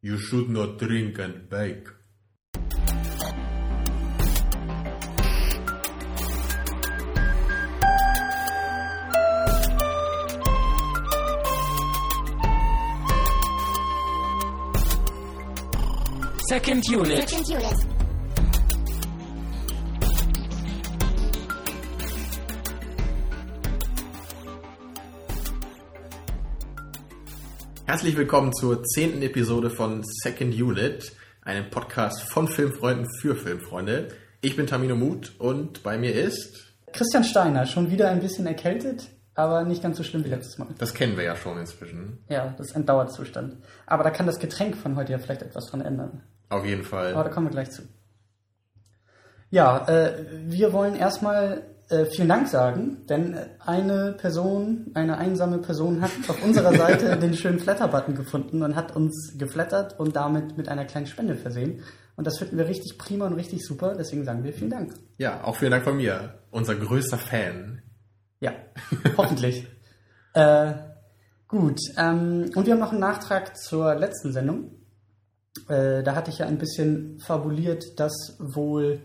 You should not drink and bake. Second unit. Second unit. Herzlich willkommen zur zehnten Episode von Second Unit, einem Podcast von Filmfreunden für Filmfreunde. Ich bin Tamino Mut und bei mir ist, Christian Steiner, schon wieder ein bisschen erkältet, aber nicht ganz so schlimm wie letztes Mal. das kennen wir ja schon inzwischen, Ja, das ist ein Dauerzustand. Aber da kann das Getränk von heute ja vielleicht etwas dran ändern. auf jeden Aber Fall. da kommen wir gleich zu. Ja, äh, wir wollen erstmal äh, vielen Dank sagen, denn eine Person, eine einsame Person hat auf unserer Seite den schönen Flatter-Button gefunden und hat uns geflattert und damit mit einer kleinen Spende versehen. Und das finden wir richtig prima und richtig super, deswegen sagen wir vielen Dank. Ja, auch vielen Dank von mir, unser größter Fan. Ja, hoffentlich. äh, gut, ähm, und wir haben noch einen Nachtrag zur letzten Sendung. Äh, da hatte ich ja ein bisschen fabuliert, dass wohl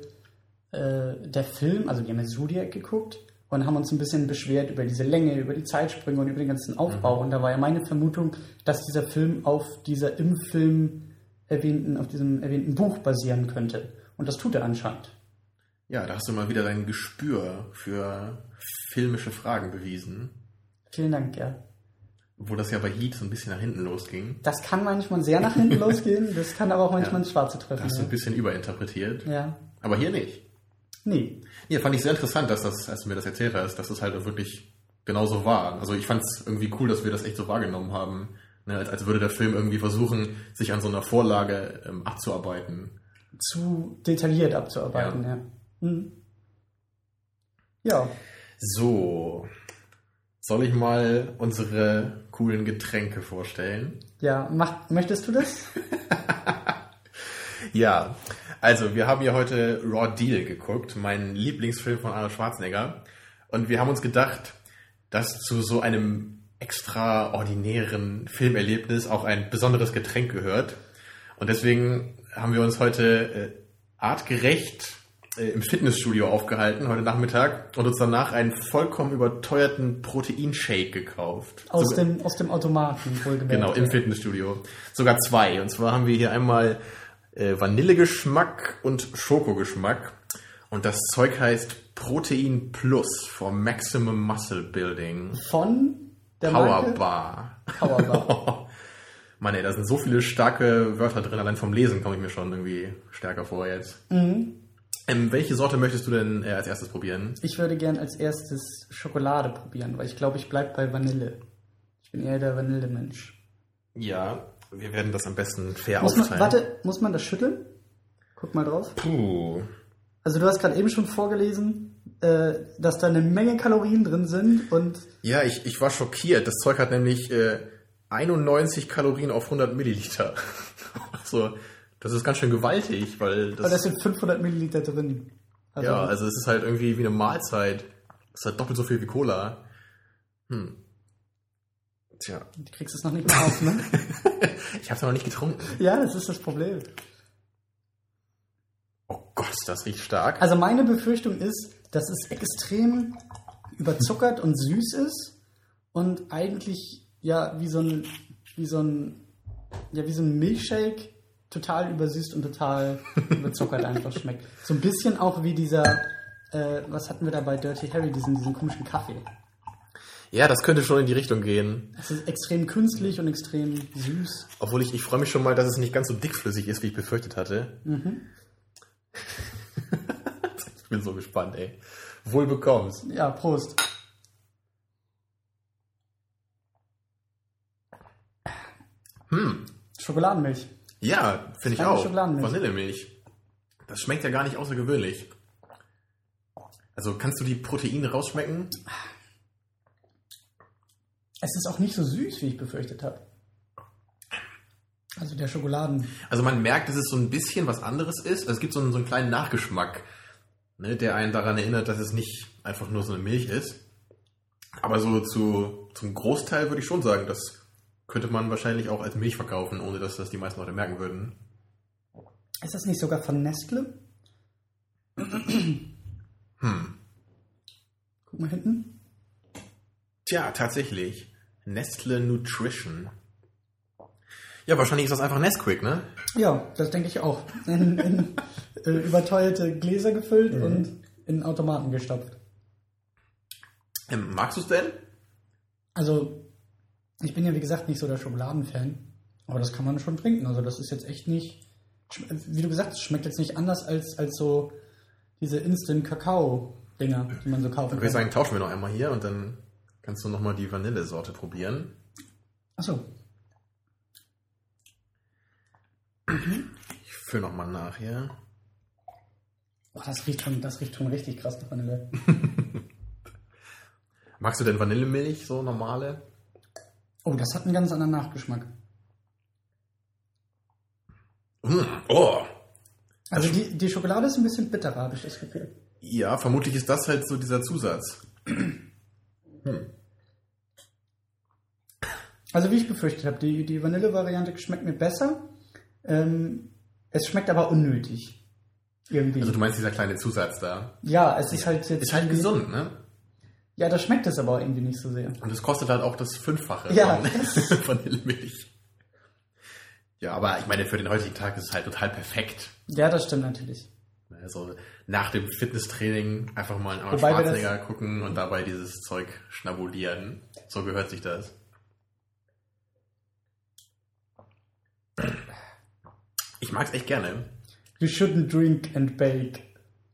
äh, der Film, also wir haben ja Zodiac geguckt und haben uns ein bisschen beschwert über diese Länge, über die Zeitsprünge und über den ganzen Aufbau. Und da war ja meine Vermutung, dass dieser Film auf dieser im Film erwähnten, auf diesem erwähnten Buch basieren könnte. Und das tut er anscheinend. Ja, da hast du mal wieder dein Gespür für filmische Fragen bewiesen, Vielen Dank, ja. wo das ja bei Heat so ein bisschen nach hinten losging. Das kann manchmal sehr nach hinten losgehen, das kann aber auch manchmal Ja. ins Schwarze treffen. hast du Ja. ein bisschen überinterpretiert, ja. aber hier nicht. Nee. Ja, fand ich sehr interessant, dass das, als du mir das erzählt hast, dass das halt wirklich genauso war. Also ich fand es irgendwie cool, dass wir das echt so wahrgenommen haben. Ne, als, als würde der Film irgendwie versuchen, sich an so einer Vorlage ähm, abzuarbeiten. Zu detailliert abzuarbeiten, ja. Mhm. Ja. So, soll ich mal unsere coolen Getränke vorstellen? Ja, mach, möchtest du das? Ja, also wir haben hier heute Raw Deal geguckt, mein Lieblingsfilm von Arnold Schwarzenegger. Und wir haben uns gedacht, dass zu so einem extraordinären Filmerlebnis auch ein besonderes Getränk gehört. Und deswegen haben wir uns heute äh, artgerecht äh, im Fitnessstudio aufgehalten, heute Nachmittag, und uns danach einen vollkommen überteuerten Proteinshake gekauft. Aus, Sogar- dem, aus dem Automaten, wohlgemerkt. Genau, im Fitnessstudio. Sogar zwei. Und zwar haben wir hier einmal äh, Vanillegeschmack und Schokogeschmack. Und das Zeug heißt Protein Plus for Maximum Muscle Building. Von der Power Marke Bar. Powerbar. Mann, ey, da sind so viele starke Wörter drin. Allein vom Lesen komme ich mir schon irgendwie stärker vor jetzt. Mhm. Ähm, welche Sorte möchtest du denn äh, als erstes probieren? Ich würde gern als erstes Schokolade probieren, weil ich glaube, ich bleib bei Vanille. Ich bin eher der Vanillemensch. Ja, wir werden das am besten fair Muss man, aufteilen. warte, muss man das schütteln? Guck mal drauf. Puh. Also du hast gerade eben schon vorgelesen, äh, dass da eine Menge Kalorien drin sind und Ja, ich, ich war schockiert. Das Zeug hat nämlich äh, 91 Kalorien auf 100 Milliliter. also, das ist ganz schön gewaltig, weil aber das, da sind 500 Milliliter drin. Also, ja, also es ist halt irgendwie wie eine Mahlzeit. Das ist halt doppelt so viel wie Cola. Hm. Tja, du kriegst es noch nicht mehr auf, ne? ich habe es noch nicht getrunken. ja, das ist das Problem. Oh Gott, das riecht stark. Also meine Befürchtung ist, dass es extrem überzuckert und süß ist und eigentlich ja wie so ein wie so ein ja wie so ein Milchshake total übersüßt und total überzuckert einfach schmeckt. So ein bisschen auch wie dieser äh, was hatten wir da bei Dirty Harry diesen diesen komischen Kaffee. Ja, das könnte schon in die Richtung gehen. Es ist extrem künstlich und extrem süß. Obwohl ich, ich freue mich schon mal, dass es nicht ganz so dickflüssig ist, wie ich befürchtet hatte. ich bin so gespannt, ey. Wohl bekommst. Ja, Prost. Hm. Schokoladenmilch. Ja, finde ich auch. Schokoladenmilch. Vanillemilch. Das schmeckt ja gar nicht außergewöhnlich. Also kannst du die Proteine rausschmecken? Es ist auch nicht so süß, wie ich befürchtet habe. Also der Schokoladen. Also man merkt, dass es so ein bisschen was anderes ist. Also es gibt so einen, so einen kleinen Nachgeschmack, ne, der einen daran erinnert, dass es nicht einfach nur so eine Milch ist. Aber so zu, zum Großteil würde ich schon sagen, dass könnte man wahrscheinlich auch als Milch verkaufen, ohne dass das die meisten Leute merken würden. Ist das nicht sogar von Nestle? Hm. Guck mal hinten. Tja, tatsächlich. Nestle Nutrition. Ja, wahrscheinlich ist das einfach Nesquik, ne? Ja, das denke ich auch. In, in äh, überteuerte Gläser gefüllt und in Automaten gestopft. Ähm, magst du es denn? Also, ich bin ja wie gesagt nicht so der Schokoladenfan, aber das kann man schon trinken. Also, das ist jetzt echt nicht, wie du gesagt hast, schmeckt jetzt nicht anders als, als so diese Instant-Kakao-Dinger, die man so kaufen Ich würde kann. sagen, tauschen wir noch einmal hier und dann kannst du nochmal die Vanillesorte probieren. Achso, Ich fülle nochmal nach hier. oh, das, riecht schon, das riecht schon richtig krass nach Vanille. Magst du denn Vanillemilch, so normale? Oh, das hat einen ganz anderen Nachgeschmack. Mm, oh! Also, die, die Schokolade ist ein bisschen bitterer, habe ich das Gefühl. Ja, vermutlich ist das halt so dieser Zusatz. Also wie ich befürchtet habe, die, die Vanille-Variante schmeckt mir besser. Ähm, es schmeckt aber unnötig. Irgendwie. Also du meinst dieser kleine Zusatz da. ja, es ist halt jetzt. Ist halt gesund, ne? Ja, da schmeckt es aber irgendwie nicht so sehr. Und es kostet halt auch das Fünffache Ja. von Vanillemilch. Ja, aber ich meine, für den heutigen Tag ist es halt total perfekt. Ja, das stimmt natürlich. Also nach dem Fitnesstraining einfach mal einen Arnold das- Schwarzenegger gucken und dabei dieses Zeug schnabulieren. So gehört sich das. Ich mag's echt gerne. You shouldn't drink and bake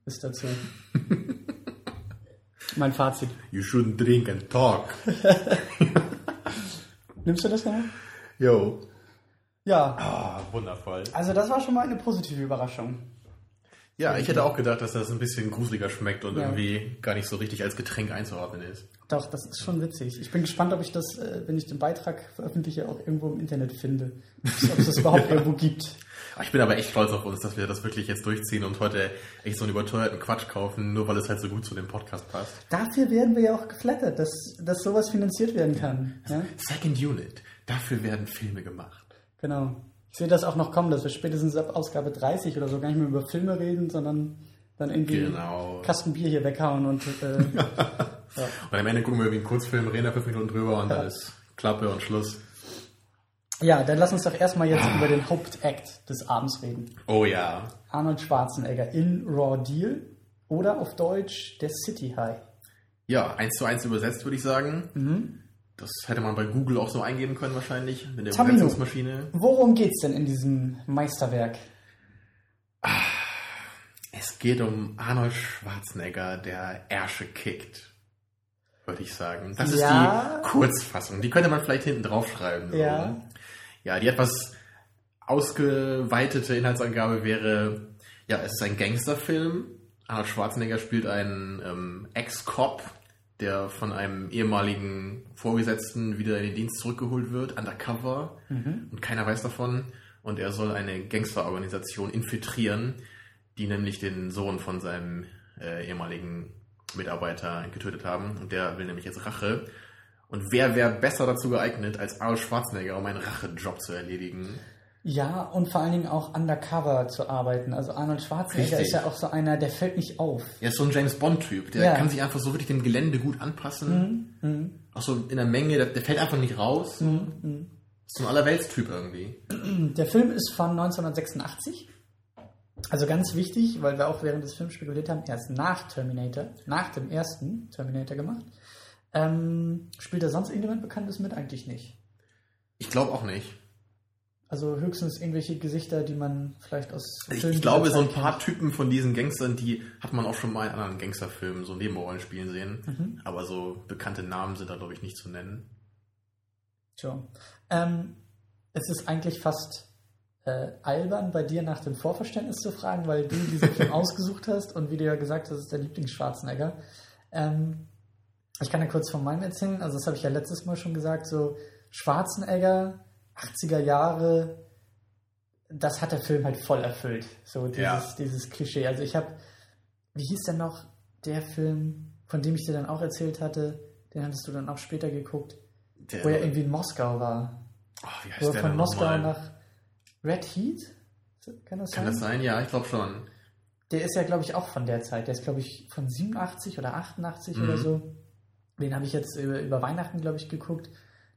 ist dazu. mein Fazit. You shouldn't drink and talk. Nimmst du das nochmal? Yo. Ja. Ah, wundervoll. Also das war schon mal eine positive Überraschung. Ja, ich hätte auch gedacht, dass das ein bisschen gruseliger schmeckt und Ja. irgendwie gar nicht so richtig als Getränk einzuordnen ist. Doch, das ist schon witzig. Ich bin gespannt, ob ich das, äh, wenn ich den Beitrag veröffentliche, auch irgendwo im Internet finde. Ob es das überhaupt irgendwo gibt. Ah, Ich bin aber echt stolz auf uns, dass wir das wirklich jetzt durchziehen und heute echt so einen überteuerten Quatsch kaufen, nur weil es halt so gut zu dem Podcast passt. Dafür werden wir ja auch geflattert, dass, dass sowas finanziert werden kann. Ja? Second Unit. Dafür werden Filme gemacht. Genau. Ich sehe das auch noch kommen, dass wir spätestens ab Ausgabe 30 oder so gar nicht mehr über Filme reden, sondern dann irgendwie Genau. Kasten Bier hier weghauen und äh, Und am Ende gucken wir wie einen Kurzfilm, reden da fünf Minuten drüber und dann ist Klappe und Schluss. ja, dann lass uns doch erstmal jetzt über den Hauptakt des Abends reden. Oh ja. Arnold Schwarzenegger in Raw Deal oder auf Deutsch der City High. Ja, eins zu eins übersetzt, würde ich sagen. Das hätte man bei Google auch so eingeben können wahrscheinlich, mit der Tamino. Übersetzungsmaschine. Worum geht's denn in diesem Meisterwerk? Es geht um Arnold Schwarzenegger, der Ärsche kickt, würde ich sagen. Das ist Ja. die Kurzfassung. Die könnte man vielleicht hinten drauf schreiben. So. Ja. Ja, die etwas ausgeweitete Inhaltsangabe wäre, ja, es ist ein Gangsterfilm. Arnold Schwarzenegger spielt einen ähm, Ex-Cop, der von einem ehemaligen Vorgesetzten wieder in den Dienst zurückgeholt wird, undercover, und keiner weiß davon. Und er soll eine Gangsterorganisation infiltrieren, die nämlich den Sohn von seinem äh, ehemaligen Mitarbeiter getötet haben. Und der will nämlich jetzt Rache. Und wer wäre besser dazu geeignet, als Arnold Schwarzenegger, um einen Rachejob zu erledigen? Ja, und vor allen Dingen auch undercover zu arbeiten. Also Arnold Schwarzenegger Richtig. ist ja auch so einer, der fällt nicht auf. Er ist so ein James Bond-Typ. Der Ja. kann sich einfach so wirklich dem Gelände gut anpassen. Auch so in der Menge, der, der fällt einfach nicht raus. Ist so ein Allerweltstyp irgendwie. Der Film ist von 1986. Also ganz wichtig, weil wir auch während des Films spekuliert haben, er ist nach Terminator, nach dem ersten Terminator gemacht. Ähm, spielt da sonst irgendjemand Bekanntes mit? Eigentlich nicht. Ich glaube auch nicht. Also höchstens irgendwelche Gesichter, die man vielleicht aus Ich, ich glaube, so ein paar kennt. Typen von diesen Gangstern, die hat man auch schon mal in anderen Gangsterfilmen so Nebenrollen spielen sehen. Aber so bekannte Namen sind da, glaube ich, nicht zu nennen. Tja. Ähm, es ist eigentlich fast äh, albern, bei dir nach dem Vorverständnis zu fragen, weil du diesen Film ausgesucht hast und wie du ja gesagt hast, ist der Lieblingsschwarzenegger. Ähm, ich kann ja kurz von meinem erzählen. Also das habe ich ja letztes Mal schon gesagt. So Schwarzenegger, 80er Jahre, das hat der Film halt voll erfüllt. So dieses, Ja. dieses Klischee. Also ich habe, wie hieß denn noch der Film, von dem ich dir dann auch erzählt hatte? Den hattest du dann auch später geguckt, Der, wo er irgendwie in Moskau war. Oh, wie heißt Wo er der von denn Moskau nochmal? nach Red Heat? Kann das Kann sein? das sein? Ja, ich glaube schon. Der ist ja, glaube ich, auch von der Zeit. Der ist, glaube ich, von 87 oder 88 oder Mhm. so. Den habe ich jetzt über, über Weihnachten, glaube ich, geguckt.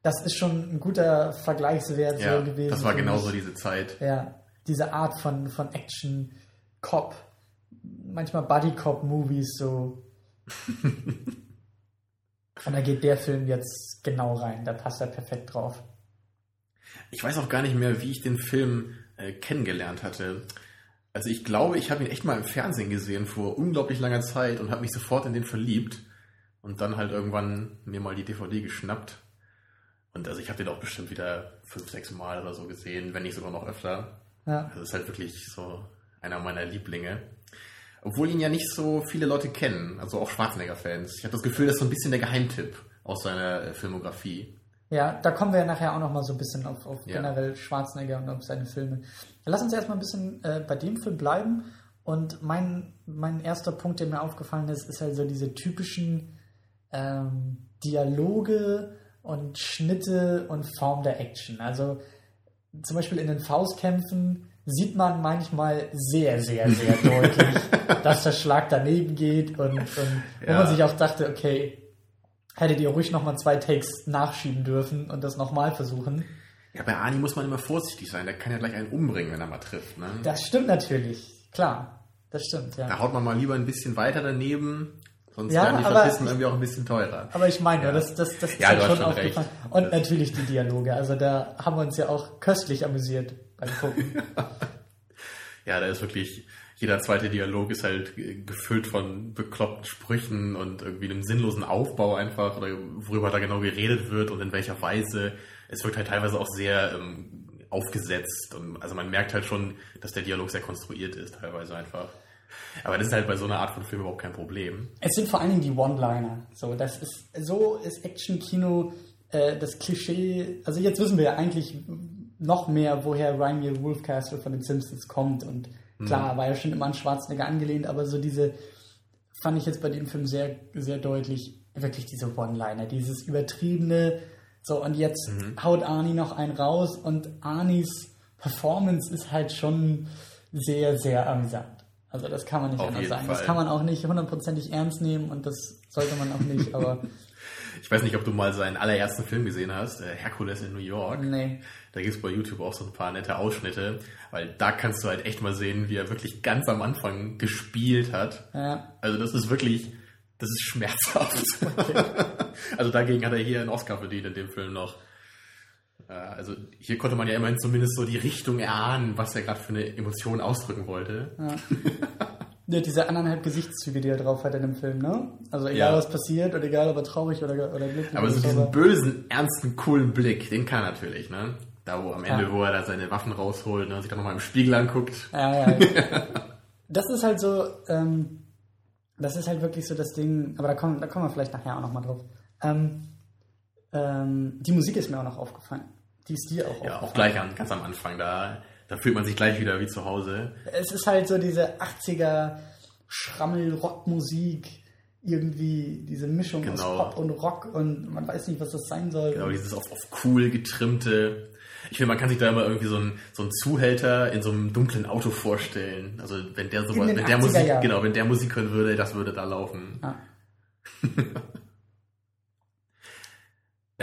Das ist schon ein guter Vergleichswert Ja, so gewesen. das war genauso diese Zeit. Ja, diese Art von, von Action, Cop, manchmal Buddy-Cop-Movies so. Und da geht der Film jetzt genau rein. Da passt er perfekt drauf. Ich weiß auch gar nicht mehr, wie ich den Film äh, kennengelernt hatte. Also ich glaube, ich habe ihn echt mal im Fernsehen gesehen vor unglaublich langer Zeit und habe mich sofort in den verliebt und dann halt irgendwann mir mal die DVD geschnappt. Und also ich habe den auch bestimmt wieder fünf, sechs Mal oder so gesehen, wenn nicht sogar noch öfter. Ja. Das ist halt wirklich so einer meiner Lieblinge. Obwohl ihn ja nicht so viele Leute kennen, also auch Schwarzenegger-Fans. Ich habe das Gefühl, das ist so ein bisschen der Geheimtipp aus seiner äh, Filmografie. Ja, da kommen wir ja nachher auch noch mal so ein bisschen auf, auf Ja. generell Schwarzenegger und auf seine Filme. Lass uns erstmal ein bisschen äh, bei dem Film bleiben. Und mein, mein erster Punkt, der mir aufgefallen ist, ist halt so diese typischen ähm, Dialoge und Schnitte und Form der Action. Also zum Beispiel in den Faustkämpfen sieht man manchmal sehr, sehr, sehr deutlich, dass der Schlag daneben geht und, und wo Ja. man sich auch dachte, okay, hättet ihr ruhig nochmal zwei Takes nachschieben dürfen und das nochmal versuchen. Ja, bei Ani muss man immer vorsichtig sein. Der kann ja gleich einen umbringen, wenn er mal trifft. Ne? Das stimmt natürlich, klar. Das stimmt, ja. Da haut man mal lieber ein bisschen weiter daneben, sonst Ja, werden die ich- irgendwie auch ein bisschen teurer. Aber ich meine, Ja. das, das, das ist Ja, hast schon schon aufgefallen. recht. Und natürlich die Dialoge. Also da haben wir uns ja auch köstlich amüsiert beim Gucken. Ja, da ist wirklich, jeder zweite Dialog ist halt gefüllt von bekloppten Sprüchen und irgendwie einem sinnlosen Aufbau einfach, oder worüber da genau geredet wird und in welcher Weise. Es wirkt halt teilweise auch sehr ähm, aufgesetzt und also man merkt halt schon, dass der Dialog sehr konstruiert ist, teilweise einfach. Aber das ist halt bei so einer Art von Film überhaupt kein Problem. Es sind vor allen Dingen die One-Liner. So, das ist, so ist Action-Kino äh, das Klischee. Also jetzt wissen wir ja eigentlich noch mehr, woher Rainier Wolfcastle von den Simpsons kommt. Und klar, war ja schon immer an Schwarzenegger angelehnt, aber so diese fand ich jetzt bei dem Film sehr, sehr deutlich, wirklich diese One-Liner, dieses übertriebene, so und jetzt haut Arnie noch einen raus und Arnis Performance ist halt schon sehr, sehr amüsant. Also das kann man nicht Auf anders sagen. Das Fall. kann man auch nicht hundertprozentig ernst nehmen und das sollte man auch nicht, aber Ich weiß nicht, ob du mal seinen allerersten Film gesehen hast, äh, Hercules in New York. nee. Da gibt's bei YouTube auch so ein paar nette Ausschnitte, weil da kannst du halt echt mal sehen, wie er wirklich ganz am Anfang gespielt hat. Ja, Also das ist wirklich, das ist schmerzhaft. also dagegen hat er hier einen Oscar verdient in dem Film noch. Äh, Also hier konnte man ja immerhin zumindest so die Richtung erahnen, was er gerade für eine Emotion ausdrücken wollte. Ja, diese anderthalb Gesichtszüge, die er drauf hat in dem Film, ne? Also egal Ja. was passiert und egal ob er traurig oder, oder glücklich Aber so ist. diesen bösen, ernsten, coolen Blick, den kann er natürlich, ne? Da wo am Ende, Ja. wo er da seine Waffen rausholt ne, und sich dann nochmal im Spiegel anguckt. Ja, ja. das ist halt so, ähm, das ist halt wirklich so das Ding, aber da kommen, da kommen wir vielleicht nachher auch nochmal drauf. Ähm, ähm, die Musik ist mir auch noch aufgefallen. Die ist dir auch Ja, auch gleich an, ganz am Anfang, da, da fühlt man sich gleich wieder wie zu Hause. Es ist halt so diese 80er Schrammel-Rockmusik, irgendwie diese Mischung aus Genau. Pop und Rock und man weiß nicht, was das sein soll. Genau, dieses auf, auf cool getrimmte. Ich finde, man kann sich da immer irgendwie so einen, so einen Zuhälter in so einem dunklen Auto vorstellen. Also wenn der sowas, den wenn der 80er Musik, Jahren. genau, wenn der Musik hören würde, das würde da laufen. Ja.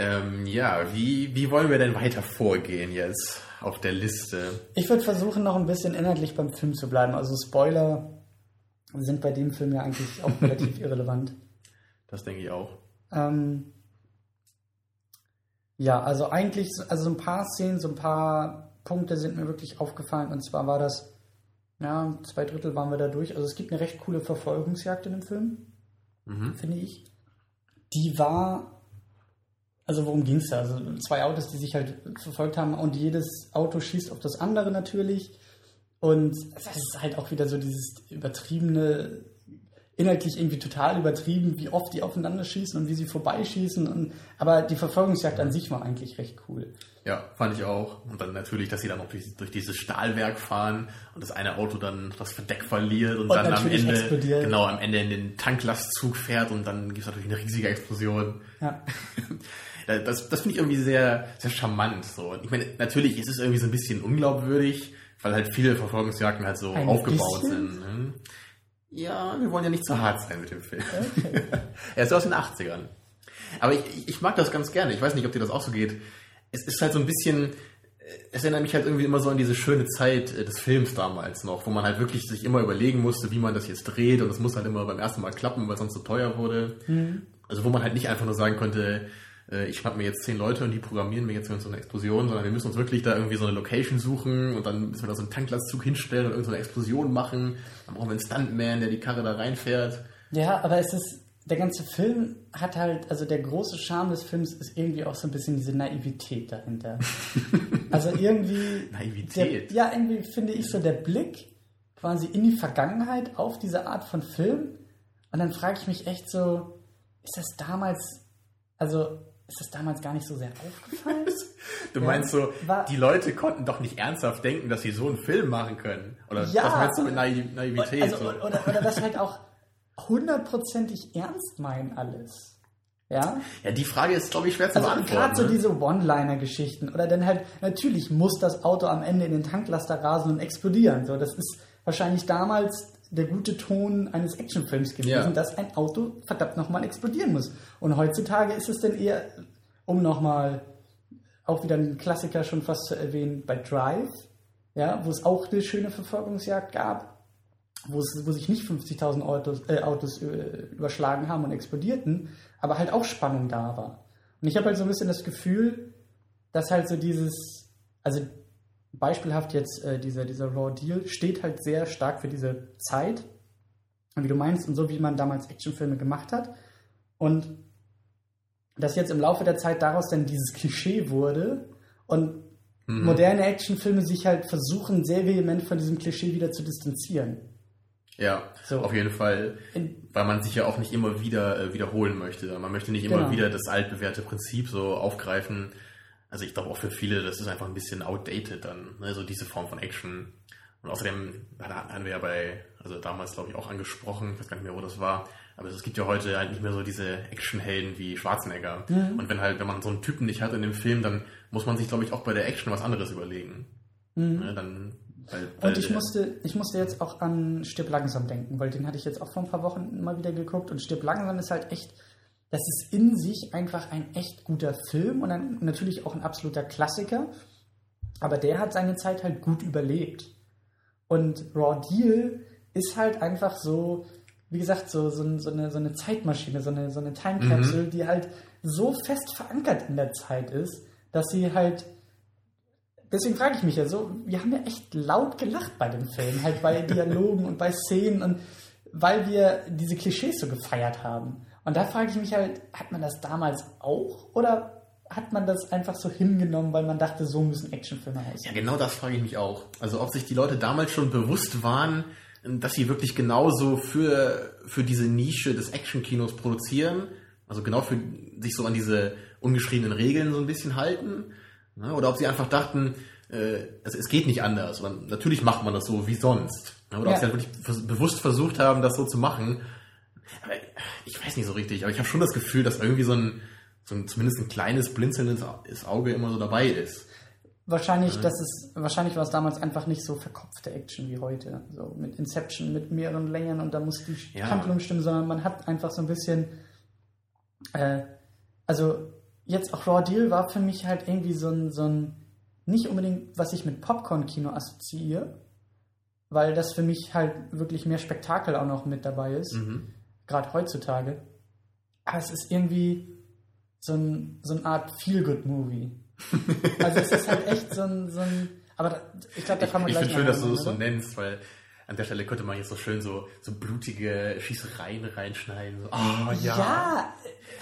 Ähm, ja, wie, wie wollen wir denn weiter vorgehen jetzt auf der Liste? Ich würde versuchen, noch ein bisschen inhaltlich beim Film zu bleiben. Also Spoiler sind bei dem Film ja eigentlich auch relativ irrelevant. Das denke ich auch. Ähm, ja, also eigentlich, so- also so ein paar Szenen, so ein paar Punkte sind mir wirklich aufgefallen. Und zwar war das, ja, zwei Drittel waren wir da durch. Also es gibt eine recht coole Verfolgungsjagd in dem Film, Mhm. finde ich. Die war, also worum ging es da? Also zwei Autos, die sich halt verfolgt haben und jedes Auto schießt auf das andere natürlich. Und es ist halt auch wieder so dieses übertriebene, inhaltlich irgendwie total übertrieben, wie oft die aufeinander schießen und wie sie vorbeischießen. Und, aber die Verfolgungsjagd an sich war eigentlich recht cool. Ja, fand ich auch. Und dann natürlich, dass sie dann noch durch, durch dieses Stahlwerk fahren und das eine Auto dann das Verdeck verliert und, Und dann am Ende, explodiert. genau, am Ende in den Tanklastzug fährt und dann gibt es natürlich eine riesige Explosion. Ja. Äh, das, das finde ich irgendwie sehr, sehr charmant. So. Ich meine, natürlich ist es irgendwie so ein bisschen unglaubwürdig, weil halt viele Verfolgungsjagden halt so Ein aufgebaut bisschen? sind. Ne? Ja, wir wollen ja nicht zu hart sein mit dem Film. er ist aus den 80ern. Aber ich, ich mag das ganz gerne. Ich weiß nicht, ob dir das auch so geht. Es ist halt so ein bisschen, es erinnert mich halt irgendwie immer so an diese schöne Zeit äh, des Films damals noch, wo man halt wirklich sich immer überlegen musste, wie man das jetzt dreht und es muss halt immer beim ersten Mal klappen, weil sonst so teuer wurde. Also wo man halt nicht einfach nur sagen konnte, äh, ich schnapp mir jetzt zehn Leute und die programmieren mir jetzt so eine Explosion, sondern wir müssen uns wirklich da irgendwie so eine Location suchen und dann müssen wir da so einen Tanklastzug hinstellen und irgend so eine Explosion machen. Dann brauchen wir einen Stuntman, der die Karre da reinfährt. Ja, aber es ist, der ganze Film hat halt, also der große Charme des Films ist irgendwie auch so ein bisschen diese Naivität dahinter. also irgendwie. Naivität? Der, ja, irgendwie finde ich so der Blick quasi in die Vergangenheit auf diese Art von Film. Und dann frage ich mich echt so, ist das damals, also ist das damals gar nicht so sehr aufgefallen? Du meinst so, War- die Leute konnten doch nicht ernsthaft denken, dass sie so einen Film machen können. Oder Ja. was meinst du mit Naiv Naivität? Also, so? oder, oder das halt auch hundertprozentig ernst meinen alles. Ja? ja, die Frage ist, glaube ich, schwer zu Also beantworten. gerade so ne? diese One-Liner-Geschichten oder dann halt, natürlich muss das Auto am Ende in den Tanklaster rasen und explodieren. So, das ist wahrscheinlich damals der gute Ton eines Actionfilms gewesen, Ja. dass ein Auto verdammt nochmal explodieren muss. Und heutzutage ist es dann eher, um nochmal auch wieder einen Klassiker schon fast zu erwähnen, bei Drive, ja, wo es auch eine schöne Verfolgungsjagd gab, wo, es, wo sich nicht 50.000 Autos, äh, Autos äh, überschlagen haben und explodierten, aber halt auch Spannung da war. Und ich habe halt so ein bisschen das Gefühl, dass halt so dieses, also beispielhaft jetzt äh, dieser, dieser Raw Deal steht halt sehr stark für diese Zeit, wie du meinst, und so wie man damals Actionfilme gemacht hat. Und dass jetzt im Laufe der Zeit daraus dann dieses Klischee wurde und Mhm. moderne Actionfilme sich halt versuchen, sehr vehement von diesem Klischee wieder zu distanzieren. Ja, So. auf jeden Fall. Weil man sich ja auch nicht immer wieder äh, wiederholen möchte. Man möchte nicht immer Genau. wieder das altbewährte Prinzip so aufgreifen. Also ich glaube auch für viele, das ist einfach ein bisschen outdated dann, ne? so diese Form von Action. Und außerdem da hatten wir ja bei, also damals glaube ich auch angesprochen, ich weiß gar nicht mehr, wo das war, aber es gibt ja heute halt nicht mehr so diese Actionhelden wie Schwarzenegger. Mhm. Und wenn halt, wenn man so einen Typen nicht hat in dem Film, dann muss man sich glaube ich auch bei der Action was anderes überlegen. Ne? Dann, weil, weil Mhm. und ich musste, ich musste jetzt auch an Stirb langsam denken, weil den hatte ich jetzt auch vor ein paar Wochen mal wieder geguckt und Stirb langsam ist halt echt, das ist in sich einfach ein echt guter Film und ein, natürlich auch ein absoluter Klassiker, aber der hat seine Zeit halt gut überlebt. Und Raw Deal ist halt einfach so, wie gesagt, so, so, so, eine, so eine Zeitmaschine, so eine, so eine Time Capsule, die halt so fest verankert in der Zeit ist, dass sie halt. Deswegen frage ich mich ja so, wir haben ja echt laut gelacht bei dem Film, halt bei Dialogen und bei Szenen und weil wir diese Klischees so gefeiert haben. Und da frage ich mich halt, hat man das damals auch oder hat man das einfach so hingenommen, weil man dachte, so müssen Actionfilme aussehen? Ja, genau das frage ich mich auch. Also ob sich die Leute damals schon bewusst waren, dass sie wirklich genauso für, für diese Nische des Actionkinos produzieren, also genau für sich so an diese ungeschriebenen Regeln so ein bisschen halten, ne? oder ob sie einfach dachten, äh, also es geht nicht anders. Oder natürlich macht man das so wie sonst. Ne? Oder ob Ja. sie halt wirklich bewusst versucht haben, das so zu machen. Aber ich weiß nicht so richtig, aber ich habe schon das Gefühl, dass irgendwie so ein, so ein zumindest ein kleines Blinzeln ins Au- ins Auge immer so dabei ist. Wahrscheinlich, das ist, wahrscheinlich war es damals einfach nicht so verkopfte Action wie heute. So mit Inception, mit mehreren Layern und da muss die Ja. Handlung stimmen, sondern man hat einfach so ein bisschen, äh, also jetzt auch Raw Deal war für mich halt irgendwie so ein, so ein, nicht unbedingt, was ich mit Popcorn-Kino assoziiere, weil das für mich halt wirklich mehr Spektakel auch noch mit dabei ist, Mhm. Gerade heutzutage. Aber es ist irgendwie so, ein, so eine Art Feel-Good-Movie. Also es ist halt echt so ein, so ein aber da, ich glaube, da kann man ich gleich finde schön, dass du mal das so nennst, weil an der Stelle könnte man jetzt so schön so, so blutige Schießereien reinschneiden. So, oh, ja. Ja,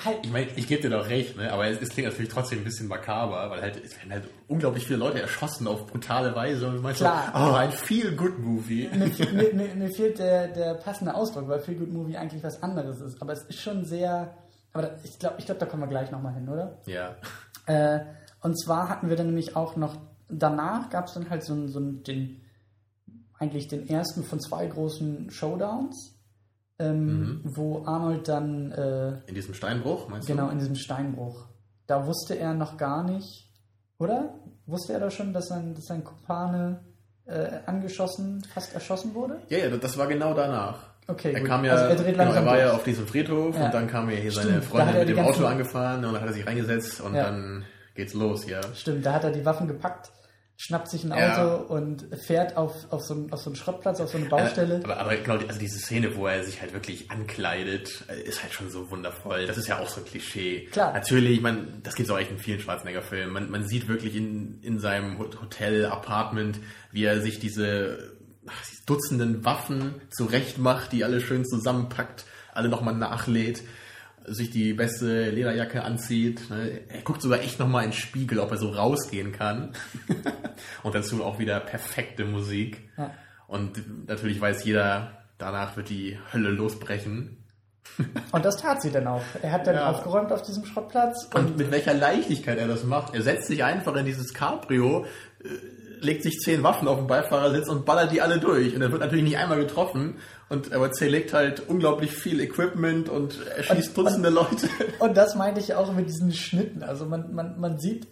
halt, Ich meine, ich gebe dir doch recht, ne? aber es, es klingt natürlich trotzdem ein bisschen makaber, weil halt, es werden halt unglaublich viele Leute erschossen auf brutale Weise und meinst Klar. so, oh, ein Feel-Good-Movie. mir, mir, mir, mir fehlt der, der passende Ausdruck, weil Feel Good Movie eigentlich was anderes ist. Aber es ist schon sehr, aber da, ich glaube, ich glaub, da kommen wir gleich nochmal hin, oder? Ja. Äh, und zwar hatten wir dann nämlich auch noch, danach gab es dann halt so, einen- so den, eigentlich den ersten von zwei großen Showdowns, ähm, wo Arnold dann, äh, In diesem Steinbruch, meinst genau, du? in diesem Steinbruch, da wusste er noch gar nicht, oder? Wusste er da schon, dass sein, dass sein Kumpane äh, angeschossen, fast erschossen wurde? Ja, ja, das war genau danach. Okay, Er gut. kam ja, also er dreht genau, er war ja durch. auf diesem Friedhof Ja. und dann kam ja hier Stimmt, seine Freundin mit dem Auto angefahren und dann hat er sich reingesetzt und Ja. dann geht's los, ja. Stimmt, da hat er die Waffen gepackt, schnappt sich ein Auto Ja. und fährt auf, auf, so, einen- auf so einen Schrottplatz, auf so eine Baustelle. Äh, Aber, aber genau, also diese Szene, wo er sich halt wirklich ankleidet, äh, ist halt schon so wundervoll. Das ist ja auch so ein Klischee. Klar. Natürlich, man, das gibt's auch echt in vielen Schwarzenegger-Filmen. Man, man sieht wirklich in, in seinem Ho- Hotel, Apartment, wie er sich diese, ach, diese Dutzenden Waffen zurecht macht, die alle schön zusammenpackt, alle nochmal nachlädt, sich die beste Lederjacke anzieht. Ne? Er guckt sogar echt nochmal in den Spiegel, ob er so rausgehen kann. Und dazu auch wieder perfekte Musik. Ja. Und natürlich weiß jeder, danach wird die Hölle losbrechen. Und das tat sie dann auch. Er hat dann Ja. aufgeräumt auf diesem Schrottplatz Und und mit welcher Leichtigkeit er das macht. Er setzt sich einfach in dieses Cabrio, äh, legt sich zehn Waffen auf den Beifahrersitz und ballert die alle durch. Und er wird natürlich nicht einmal getroffen. Und aber zerlegt halt unglaublich viel Equipment und erschießt Und- Dutzende Leute. Und das meinte ich auch mit diesen Schnitten. Also man, man, man sieht,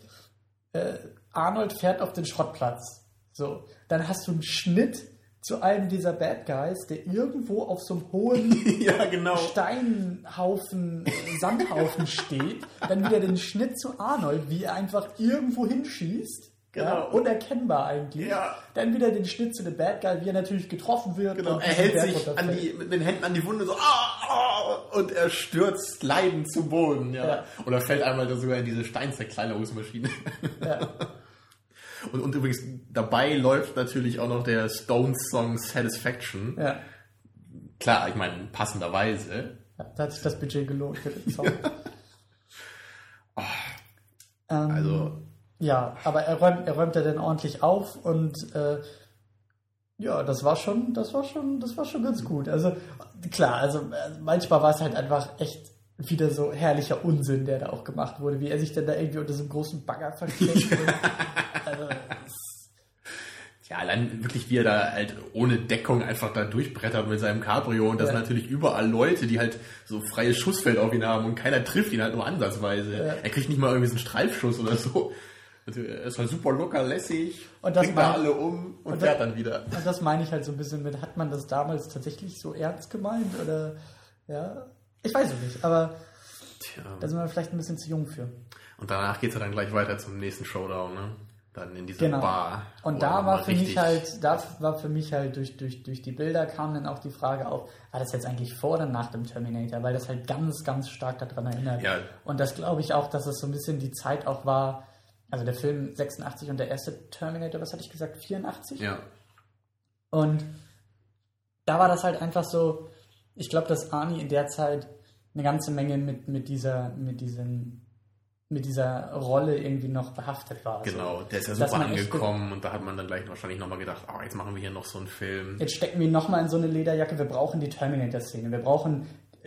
äh, Arnold fährt auf den Schrottplatz. So, dann hast du einen Schnitt zu einem dieser Bad Guys, der irgendwo auf so einem hohen ja, genau. Steinhaufen, Sandhaufen steht. Dann wieder den Schnitt zu Arnold, wie er einfach irgendwo hinschießt. Ja, Genau. unerkennbar eigentlich. Ja. Dann wieder den Schnitt zu dem Bad Guy, wie er natürlich getroffen wird. Genau, und er hält sich an die, mit den Händen an die Wunde so ah, ah, und er stürzt leidend zu Boden. Ja. Ja. Oder fällt einmal sogar in diese Steinzerkleinerungsmaschine. Ja. Und, und übrigens, dabei läuft natürlich auch noch der Stones-Song Satisfaction. Ja. Klar, ich meine, passenderweise. Ja, da hat sich das Budget gelohnt für den Song. ähm, Also, Ja, aber er räumt, er räumt ja dann ordentlich auf und äh, ja, das war schon, das war schon, das war schon ganz gut. Also klar, also manchmal war es halt einfach echt wieder so herrlicher Unsinn, der da auch gemacht wurde, wie er sich dann da irgendwie unter so einem großen Bagger versteckt. also, ja, allein wirklich, wie er da halt ohne Deckung einfach da durchbrettert mit seinem Cabrio. Und das Ja. sind natürlich überall Leute, die halt so freies Schussfeld auf ihn haben und keiner trifft ihn halt nur ansatzweise. Ja. Er kriegt nicht mal irgendwie so einen Streifschuss oder so. Also, er ist halt super locker lässig, Und das bringt da alle um und, und fährt das- dann wieder. und das meine ich halt so ein bisschen mit, hat man das damals tatsächlich so ernst gemeint oder ja, ich weiß es nicht, aber Tja. da sind wir vielleicht ein bisschen zu jung für. Und danach geht's ja dann gleich weiter zum nächsten Showdown, ne? Dann in dieser Genau. Bar. Und da war für mich halt, da war für mich halt durch, durch, durch die Bilder kam dann auch die Frage auf, war das jetzt eigentlich vor oder nach dem Terminator? Weil das halt ganz, ganz stark daran erinnert. Ja. Und das glaube ich auch, dass es so ein bisschen die Zeit auch war, also der Film 86 und der erste Terminator, was hatte ich gesagt, 84? Ja. Und da war das halt einfach so, ich glaube, dass Arnie in der Zeit eine ganze Menge mit, mit dieser, mit diesen, mit dieser Rolle irgendwie noch behaftet war. Also, Genau, der ist ja super angekommen und da hat man dann gleich wahrscheinlich nochmal gedacht, oh, jetzt machen wir hier noch so einen Film. Jetzt stecken wir nochmal in so eine Lederjacke. Wir brauchen die Terminator-Szene. Wir brauchen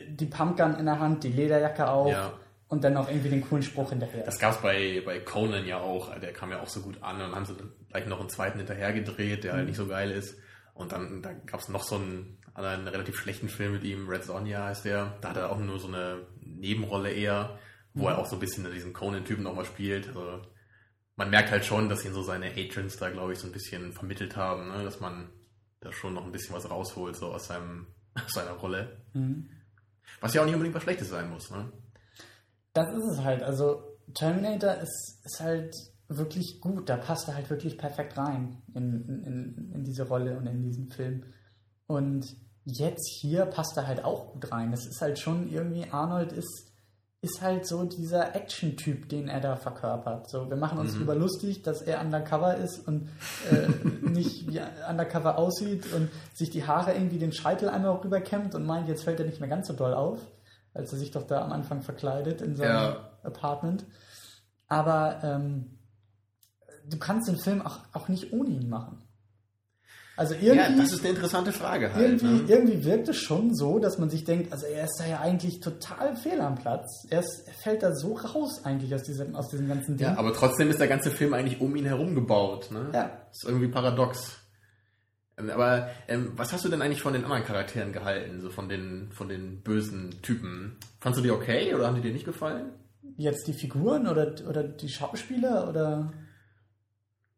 die Pumpgun in der Hand, die Lederjacke auf Ja. Und dann noch irgendwie den coolen Spruch hinterher. Das gab's bei, bei Conan ja auch, der kam ja auch so gut an und dann haben sie dann gleich noch einen zweiten hinterher gedreht, der halt Mhm. nicht so geil ist. Und dann da gab's noch so einen anderen relativ schlechten Film mit ihm, Red Sonja heißt der. Da hat er auch nur so eine Nebenrolle eher, wo Mhm. er auch so ein bisschen diesen Conan-Typen nochmal spielt. Also man merkt halt schon, dass ihn so seine Agents da, glaube ich, so ein bisschen vermittelt haben, ne? dass man da schon noch ein bisschen was rausholt, so aus, seinem, aus seiner Rolle. Mhm. Was ja auch nicht unbedingt was Schlechtes sein muss. Ne? Das ist es halt. Also Terminator ist, ist halt wirklich gut. Da passt er halt wirklich perfekt rein in, in, in, diese Rolle und in diesen Film. Und jetzt hier passt er halt auch gut rein. Das ist halt schon irgendwie, Arnold ist, ist halt so dieser Action-Typ, den er da verkörpert. So, wir machen uns drüber lustig, dass er undercover ist und äh, nicht wie undercover aussieht und sich die Haare irgendwie den Scheitel einmal rüberkämmt und meint, jetzt fällt er nicht mehr ganz so doll auf, als er sich doch da am Anfang verkleidet in seinem Ja. Apartment. Aber ähm, du kannst den Film auch, auch nicht ohne ihn machen. Also irgendwie, Ja, das ist eine interessante Frage halt. irgendwie, ne? irgendwie wirkt es schon so, dass man sich denkt, also er ist da ja eigentlich total fehl am Platz. Er, ist, er fällt da so raus eigentlich aus diesem, aus diesem ganzen Ding. Ja, aber trotzdem ist der ganze Film eigentlich um ihn herum gebaut. Ne? Ja. Ist irgendwie paradox. Aber ähm, was hast du denn eigentlich von den anderen Charakteren gehalten, so von den von den bösen Typen? Fandst du die okay oder haben die dir nicht gefallen? Jetzt die Figuren oder, oder die Schauspieler oder.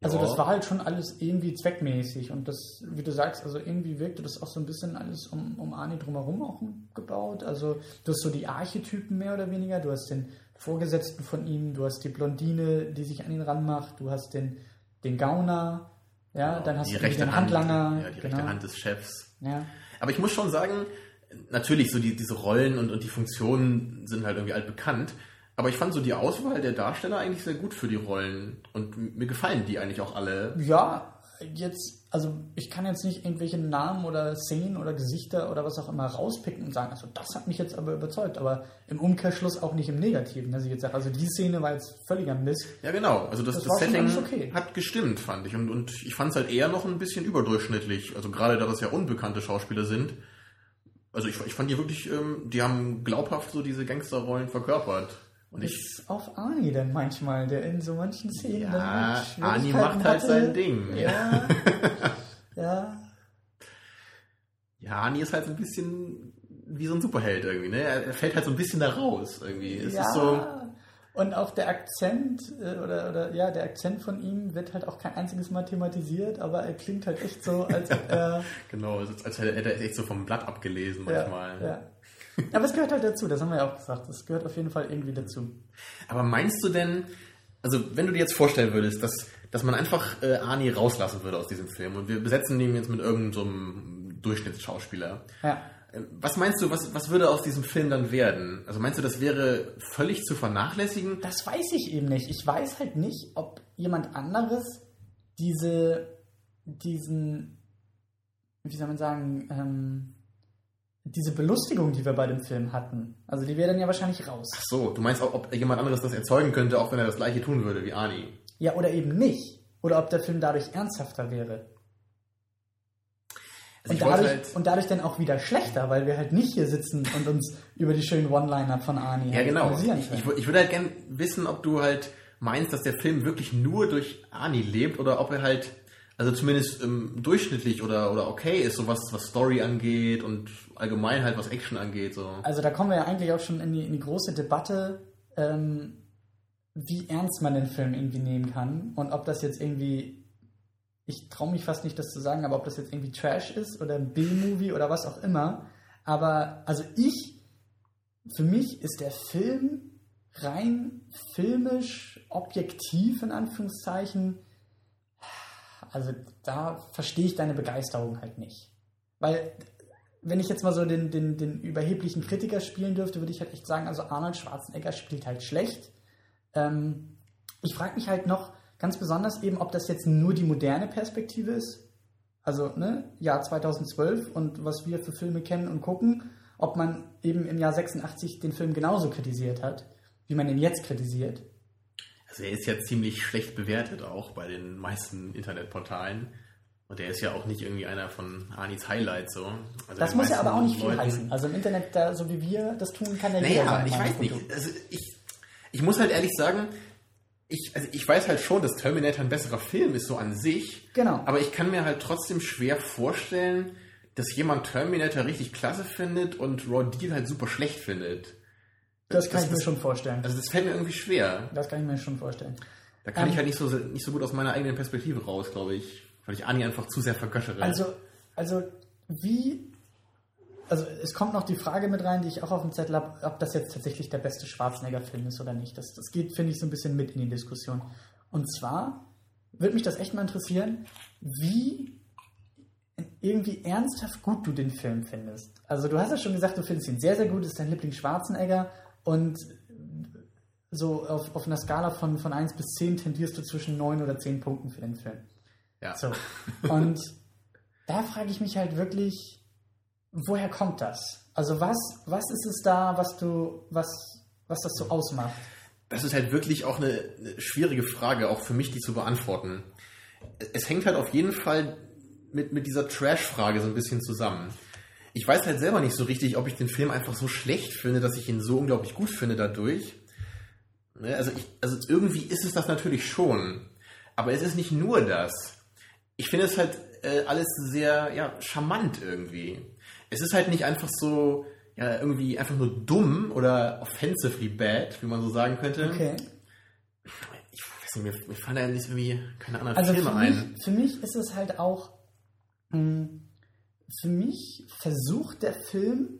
Also Ja. das war halt schon alles irgendwie zweckmäßig und das, wie du sagst, also irgendwie wirkte das auch so ein bisschen alles um, um Arnie drumherum auch gebaut. Also du hast so die Archetypen mehr oder weniger, du hast den Vorgesetzten von ihm, du hast die Blondine, die sich an ihn ranmacht, du hast den, den Gauner, ja, dann hast die du rechte den Hand, Handlanger. ja, die rechte genau. Hand des Chefs. Ja. Aber ich muss schon sagen, natürlich, so die, diese Rollen und, und die Funktionen sind halt irgendwie altbekannt. Aber ich fand so die Auswahl der Darsteller eigentlich sehr gut für die Rollen. Und mir gefallen die eigentlich auch alle. Ja, jetzt, also ich kann jetzt nicht irgendwelche Namen oder Szenen oder Gesichter oder was auch immer rauspicken und sagen, also das hat mich jetzt aber überzeugt, aber im Umkehrschluss auch nicht im Negativen, dass ich jetzt sage, also die Szene war jetzt völliger Mist. Ja, genau. Also das, Das das, Setting okay. hat gestimmt, fand ich. Und, und ich fand es halt eher noch ein bisschen überdurchschnittlich. Also gerade da das ja unbekannte Schauspieler sind. Also ich, ich fand die wirklich, ähm, die haben glaubhaft so diese Gangsterrollen verkörpert. Und ich, Ist auf Arnie dann manchmal, der in so manchen Szenen Ja, dann Schwierigkeiten macht halt hatte. sein Ding. Ja. ja. ja, Ani ist halt so ein bisschen wie so ein Superheld irgendwie, ne? Er fällt halt so ein bisschen da raus irgendwie. Es ja. so, Und auch der Akzent äh, oder, oder ja, der Akzent von ihm wird halt auch kein einziges Mal thematisiert, aber er klingt halt echt so, als ob er genau, als hätte er echt so vom Blatt abgelesen manchmal. Ja, ja. Aber es gehört halt dazu, das haben wir ja auch gesagt. Das gehört auf jeden Fall irgendwie dazu. Aber meinst du denn, also wenn du dir jetzt vorstellen würdest, dass, dass man einfach äh, Arnie rauslassen würde aus diesem Film und wir besetzen den jetzt mit irgendeinem so Durchschnittsschauspieler. Ja. Äh, Was meinst du, was, was würde aus diesem Film dann werden? Also meinst du, das wäre völlig zu vernachlässigen? Das weiß ich eben nicht. Ich weiß halt nicht, ob jemand anderes diese, diesen, wie soll man sagen, ähm, diese Belustigung, die wir bei dem Film hatten, also die wäre dann ja wahrscheinlich raus. Ach so, du meinst auch, ob jemand anderes das erzeugen könnte, auch wenn er das gleiche tun würde wie Arnie? Ja, oder eben nicht. Oder ob der Film dadurch ernsthafter wäre. Also Und dadurch, halt, und dadurch dann auch wieder schlechter, weil wir halt nicht hier sitzen und uns über die schönen One-Liner von Arnie ja genau, ich, können. ich, ich würde halt gern wissen, ob du halt meinst, dass der Film wirklich nur durch Arnie lebt oder ob er halt, also zumindest ähm, durchschnittlich oder, oder okay ist, so was, was Story angeht und allgemein halt was Action angeht. So. Also da kommen wir ja eigentlich auch schon in die, in die große Debatte, ähm, wie ernst man den Film irgendwie nehmen kann und ob das jetzt irgendwie, ich traue mich fast nicht, das zu sagen, aber ob das jetzt irgendwie Trash ist oder ein B-Movie oder was auch immer. Aber also ich, für mich ist der Film rein filmisch, objektiv in Anführungszeichen, also da verstehe ich deine Begeisterung halt nicht. Weil wenn ich jetzt mal so den, den, den überheblichen Kritiker spielen dürfte, würde ich halt echt sagen, also Arnold Schwarzenegger spielt halt schlecht. Ähm, ich frage mich halt noch ganz besonders eben, ob das jetzt nur die moderne Perspektive ist. Also, ne, Jahr 2012 und was wir für Filme kennen und gucken, ob man eben im Jahr 86 den Film genauso kritisiert hat, wie man ihn jetzt kritisiert. Also er ist ja ziemlich schlecht bewertet auch bei den meisten Internetportalen. Und der ist ja auch nicht irgendwie einer von Arnis Highlights so. Also Das muss ja aber auch nicht viel Leuten- heißen. Also im Internet, da, so wie wir das tun, kann jeder Naja, seine ich weiß nicht. Also ich, ich muss halt ehrlich sagen, ich, also ich weiß halt schon, dass Terminator ein besserer Film ist, so an sich. Genau. Aber ich kann mir halt trotzdem schwer vorstellen, dass jemand Terminator richtig klasse findet und Raw Deal halt super schlecht findet. Das kann das- ich mir das- schon vorstellen. Also das fällt mir irgendwie schwer. Das kann ich mir schon vorstellen. Da kann Ähm, ich halt nicht so, nicht so gut aus meiner eigenen Perspektive raus, glaube ich. Weil ich Ani einfach zu sehr vergöttere. Also, also wie. Also es kommt noch die Frage mit rein, die ich auch auf dem Zettel habe, ob das jetzt tatsächlich der beste Schwarzenegger-Film ist oder nicht. Das, das geht, finde ich, so ein bisschen mit in die Diskussion. Und zwar würde mich das echt mal interessieren, wie irgendwie ernsthaft gut du den Film findest. Also du hast ja schon gesagt, du findest ihn sehr, sehr gut, ist dein Liebling Schwarzenegger und so auf, auf einer Skala von, von 1 bis 10 tendierst du zwischen 9 oder 10 Punkten für den Film. ja. So. Und da frage ich mich halt wirklich, woher kommt das? Also was, was ist es da, was du, was, was das so ausmacht? Das ist halt wirklich auch eine, eine schwierige Frage, auch für mich, die zu beantworten. Es hängt halt auf jeden Fall mit, mit dieser Trash-Frage so ein bisschen zusammen. Ich weiß halt selber nicht so richtig, ob ich den Film einfach so schlecht finde, dass ich ihn so unglaublich gut finde dadurch. Ne, Also, ich, also irgendwie ist es das natürlich schon. Aber es ist nicht nur das. Ich finde es halt äh, alles sehr ja, charmant irgendwie. Es ist halt nicht einfach so, ja, irgendwie einfach nur dumm oder offensively bad, wie man so sagen könnte. Okay. Ich weiß nicht, mir, mir fallen da nicht irgendwie keine anderen Also Filme für ein. mich, für mich ist es halt auch, mh, für mich versucht der Film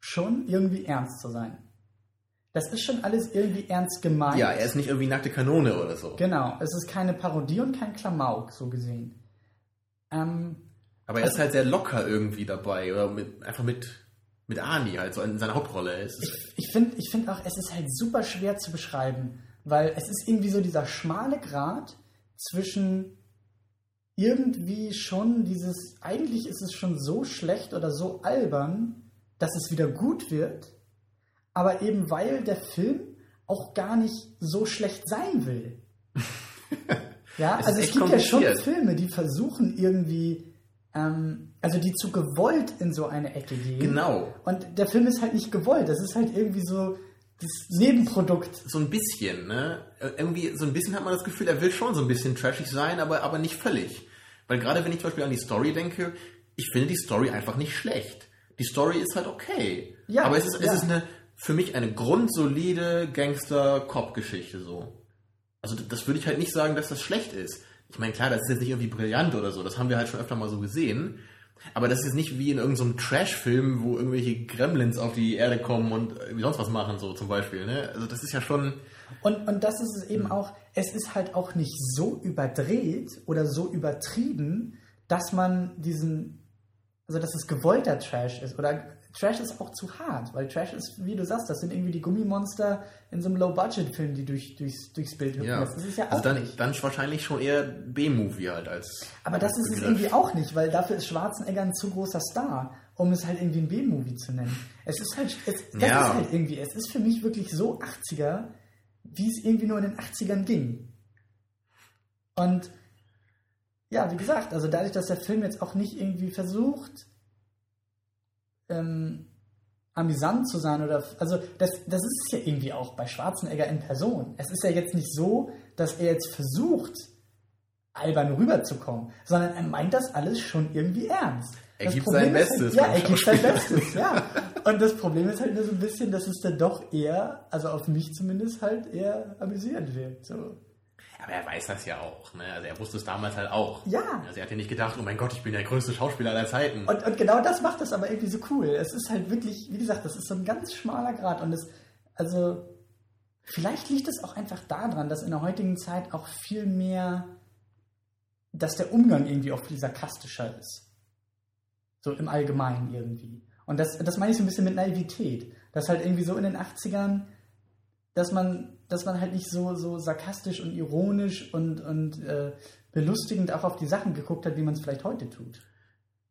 schon irgendwie ernst zu sein. Das ist schon alles irgendwie ernst gemeint. Ja, er ist nicht irgendwie nackte Kanone oder so. Genau, es ist keine Parodie und kein Klamauk, so gesehen. Ähm, Aber er ist halt sehr locker irgendwie dabei. Oder mit, einfach mit, mit Arnie halt, so in seiner Hauptrolle. Es ist, ich ich finde ich find auch, es ist halt super schwer zu beschreiben, weil es ist irgendwie so dieser schmale Grat zwischen irgendwie schon dieses, eigentlich ist es schon so schlecht oder so albern, dass es wieder gut wird, aber eben weil der Film auch gar nicht so schlecht sein will. ja, Es also es gibt ja schon. Filme, die versuchen irgendwie, ähm, also die zu gewollt in so eine Ecke gehen. genau. Und der Film ist halt nicht gewollt. Das ist halt irgendwie so das Nebenprodukt. So ein bisschen, ne? Äh, Irgendwie, so ein bisschen hat man das Gefühl, er will schon so ein bisschen trashig sein, aber, aber nicht völlig. Weil gerade wenn ich zum Beispiel an die Story denke, ich finde die Story einfach nicht schlecht. Die Story ist halt okay. Ja, aber es ist, ja. es ist eine, für mich eine grundsolide Gangster-Cop-Geschichte so. Also das würde ich halt nicht sagen, dass das schlecht ist. Ich meine, klar, das ist jetzt nicht irgendwie brillant oder so, das haben wir halt schon öfter mal so gesehen. Aber das ist jetzt nicht wie in irgendeinem Trash-Film, wo irgendwelche Gremlins auf die Erde kommen und irgendwie sonst was machen, so zum Beispiel. Ne? Also das ist ja schon. Und, und das ist es eben auch, es ist halt auch nicht so überdreht oder so übertrieben, dass man diesen, also dass es gewollter Trash ist. Oder Trash ist auch zu hart, weil Trash ist, wie du sagst, das sind irgendwie die Gummimonster in so einem Low-Budget-Film, die durch, durchs, durchs Bild hüpfen. Ja. Das ist ja auch also dann, nicht. dann wahrscheinlich schon eher B-Movie halt als. Aber das ist es irgendwie auch nicht, weil dafür ist Schwarzenegger ein zu großer Star, um es halt irgendwie ein B-Movie zu nennen. Es ist halt, es, das Ja. ist halt irgendwie, es ist für mich wirklich so 80er, wie es irgendwie nur in den 80ern ging. Und ja, wie gesagt, also dadurch, dass der Film jetzt auch nicht irgendwie versucht, ähm, amüsant zu sein oder also das, das ist es ja irgendwie auch bei Schwarzenegger in Person. Es ist ja jetzt nicht so, dass er jetzt versucht, albern rüberzukommen, sondern er meint das alles schon irgendwie ernst. Er Das gibt Problem sein Bestes Halt, ja, er gibt sein. Bestes, ja. Und das Problem ist halt nur so ein bisschen, dass es dann doch eher, also auf mich zumindest halt eher amüsierend wirkt. So. Aber er weiß das ja auch. Ne? Also er wusste es damals halt auch. Ja. Also er hat ja nicht gedacht, oh mein Gott, ich bin der größte Schauspieler aller Zeiten. Und, und genau das macht es aber irgendwie so cool. Es ist halt wirklich, wie gesagt, das ist so ein ganz schmaler Grad. Und es, also, vielleicht liegt es auch einfach daran, dass in der heutigen Zeit auch viel mehr, dass der Umgang irgendwie auch viel sarkastischer ist. So im Allgemeinen irgendwie. Und das, das meine ich so ein bisschen mit Naivität. Dass halt irgendwie so in den 80ern, dass man, dass man halt nicht so, so sarkastisch und ironisch und, und äh, belustigend auch auf die Sachen geguckt hat, wie man es vielleicht heute tut.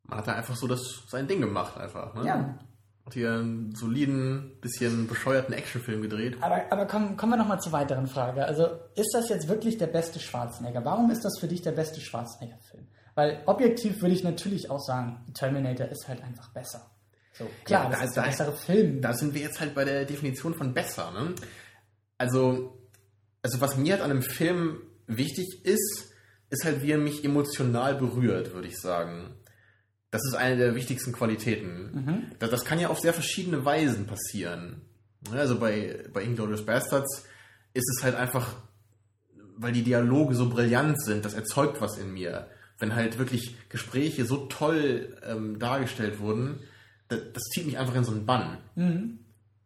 Man hat da einfach so das sein Ding gemacht einfach. Ne? Ja. Hat hier einen soliden, bisschen bescheuerten Actionfilm gedreht. Aber, aber kommen, kommen wir nochmal zur weiteren Frage. Also, ist das jetzt wirklich der beste Schwarzenegger? Warum ist das für dich der beste Schwarzenegger-Film? Weil objektiv würde ich natürlich auch sagen, Terminator ist halt einfach besser. So, klar, Ja, das da- ist der da- bessere Film. Da sind wir jetzt halt bei der Definition von besser. Ne? Also, also was mir halt an einem Film wichtig ist, ist halt, wie er mich emotional berührt, würde ich sagen. Das ist eine der wichtigsten Qualitäten. Mhm. Das, das kann ja auf sehr verschiedene Weisen passieren. Ne, Also bei, bei Inglourious Bastards ist es halt einfach, weil die Dialoge so brillant sind, das erzeugt was in mir. Wenn halt wirklich Gespräche so toll ähm, dargestellt wurden, das, das zieht mich einfach in so einen Bann. Mhm.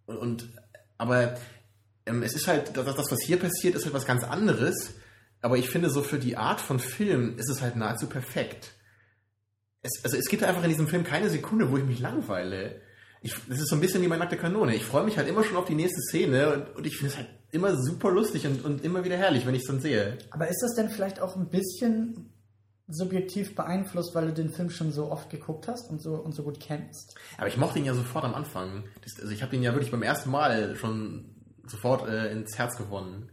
Und, und aber es ist halt, das, das, was hier passiert, ist halt was ganz anderes. Aber ich finde, so für die Art von Film ist es halt nahezu perfekt. Es, also es gibt einfach in diesem Film keine Sekunde, wo ich mich langweile. Ich, das ist so ein bisschen wie meine nackte Kanone. Ich freue mich halt immer schon auf die nächste Szene und, und ich finde es halt immer super lustig und, und immer wieder herrlich, wenn ich es dann sehe. Aber ist das denn vielleicht auch ein bisschen subjektiv beeinflusst, weil du den Film schon so oft geguckt hast und so, und so gut kennst? Aber ich mochte ihn ja sofort am Anfang. Das, also ich habe ihn ja wirklich beim ersten Mal schon sofort äh, ins Herz gewonnen.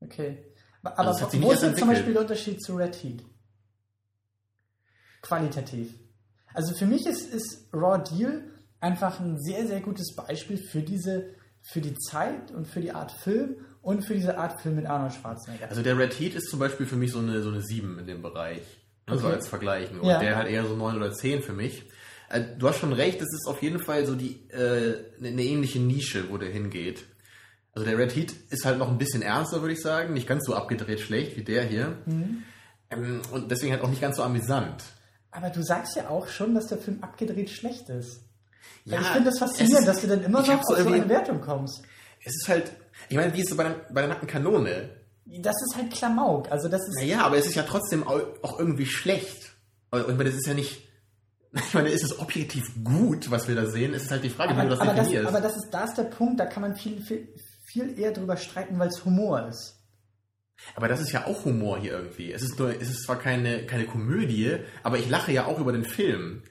Okay. Aber, Also es wo ist jetzt zum. Beispiel der Unterschied zu Red Heat? Qualitativ. Also für mich ist, ist Raw Deal einfach ein sehr, sehr gutes Beispiel für diese, für die Zeit und für die Art Film und für diese Art Film mit Arnold Schwarzenegger. Also der Red Heat ist zum Beispiel für mich so eine, so eine 7 in dem Bereich. Ne, So Okay. als Vergleich. nur. Ja. Und der halt eher so 9 oder 10 für mich. Äh, du hast schon recht, das ist auf jeden Fall so die äh, eine ähnliche Nische, wo der hingeht. Also der Red Heat ist halt noch ein bisschen ernster, würde ich sagen. Nicht ganz so abgedreht schlecht wie der hier. Mhm. Ähm, und deswegen halt auch nicht ganz so amüsant. Aber du sagst ja auch schon, dass der Film abgedreht schlecht ist. Ja, ich finde das faszinierend, ist- dass du dann immer noch hab auf so so eine Wertung kommst. Es ist halt, ich meine, wie ist es bei der, bei der nackten Kanone? Das ist halt Klamauk. Also das ist. Naja, aber es ist ja trotzdem au- auch irgendwie schlecht. Und ich meine, das ist ja nicht, ich meine, ist es objektiv gut, was wir da sehen? Es ist halt die Frage, wie du aber, das aber, das, definierst. aber das ist, da ist der Punkt, da kann man viel, viel, viel eher drüber streiten, weil es Humor ist. Aber das ist ja auch Humor hier irgendwie. Es ist nur, es ist zwar keine, keine Komödie, aber ich lache ja auch über den Film.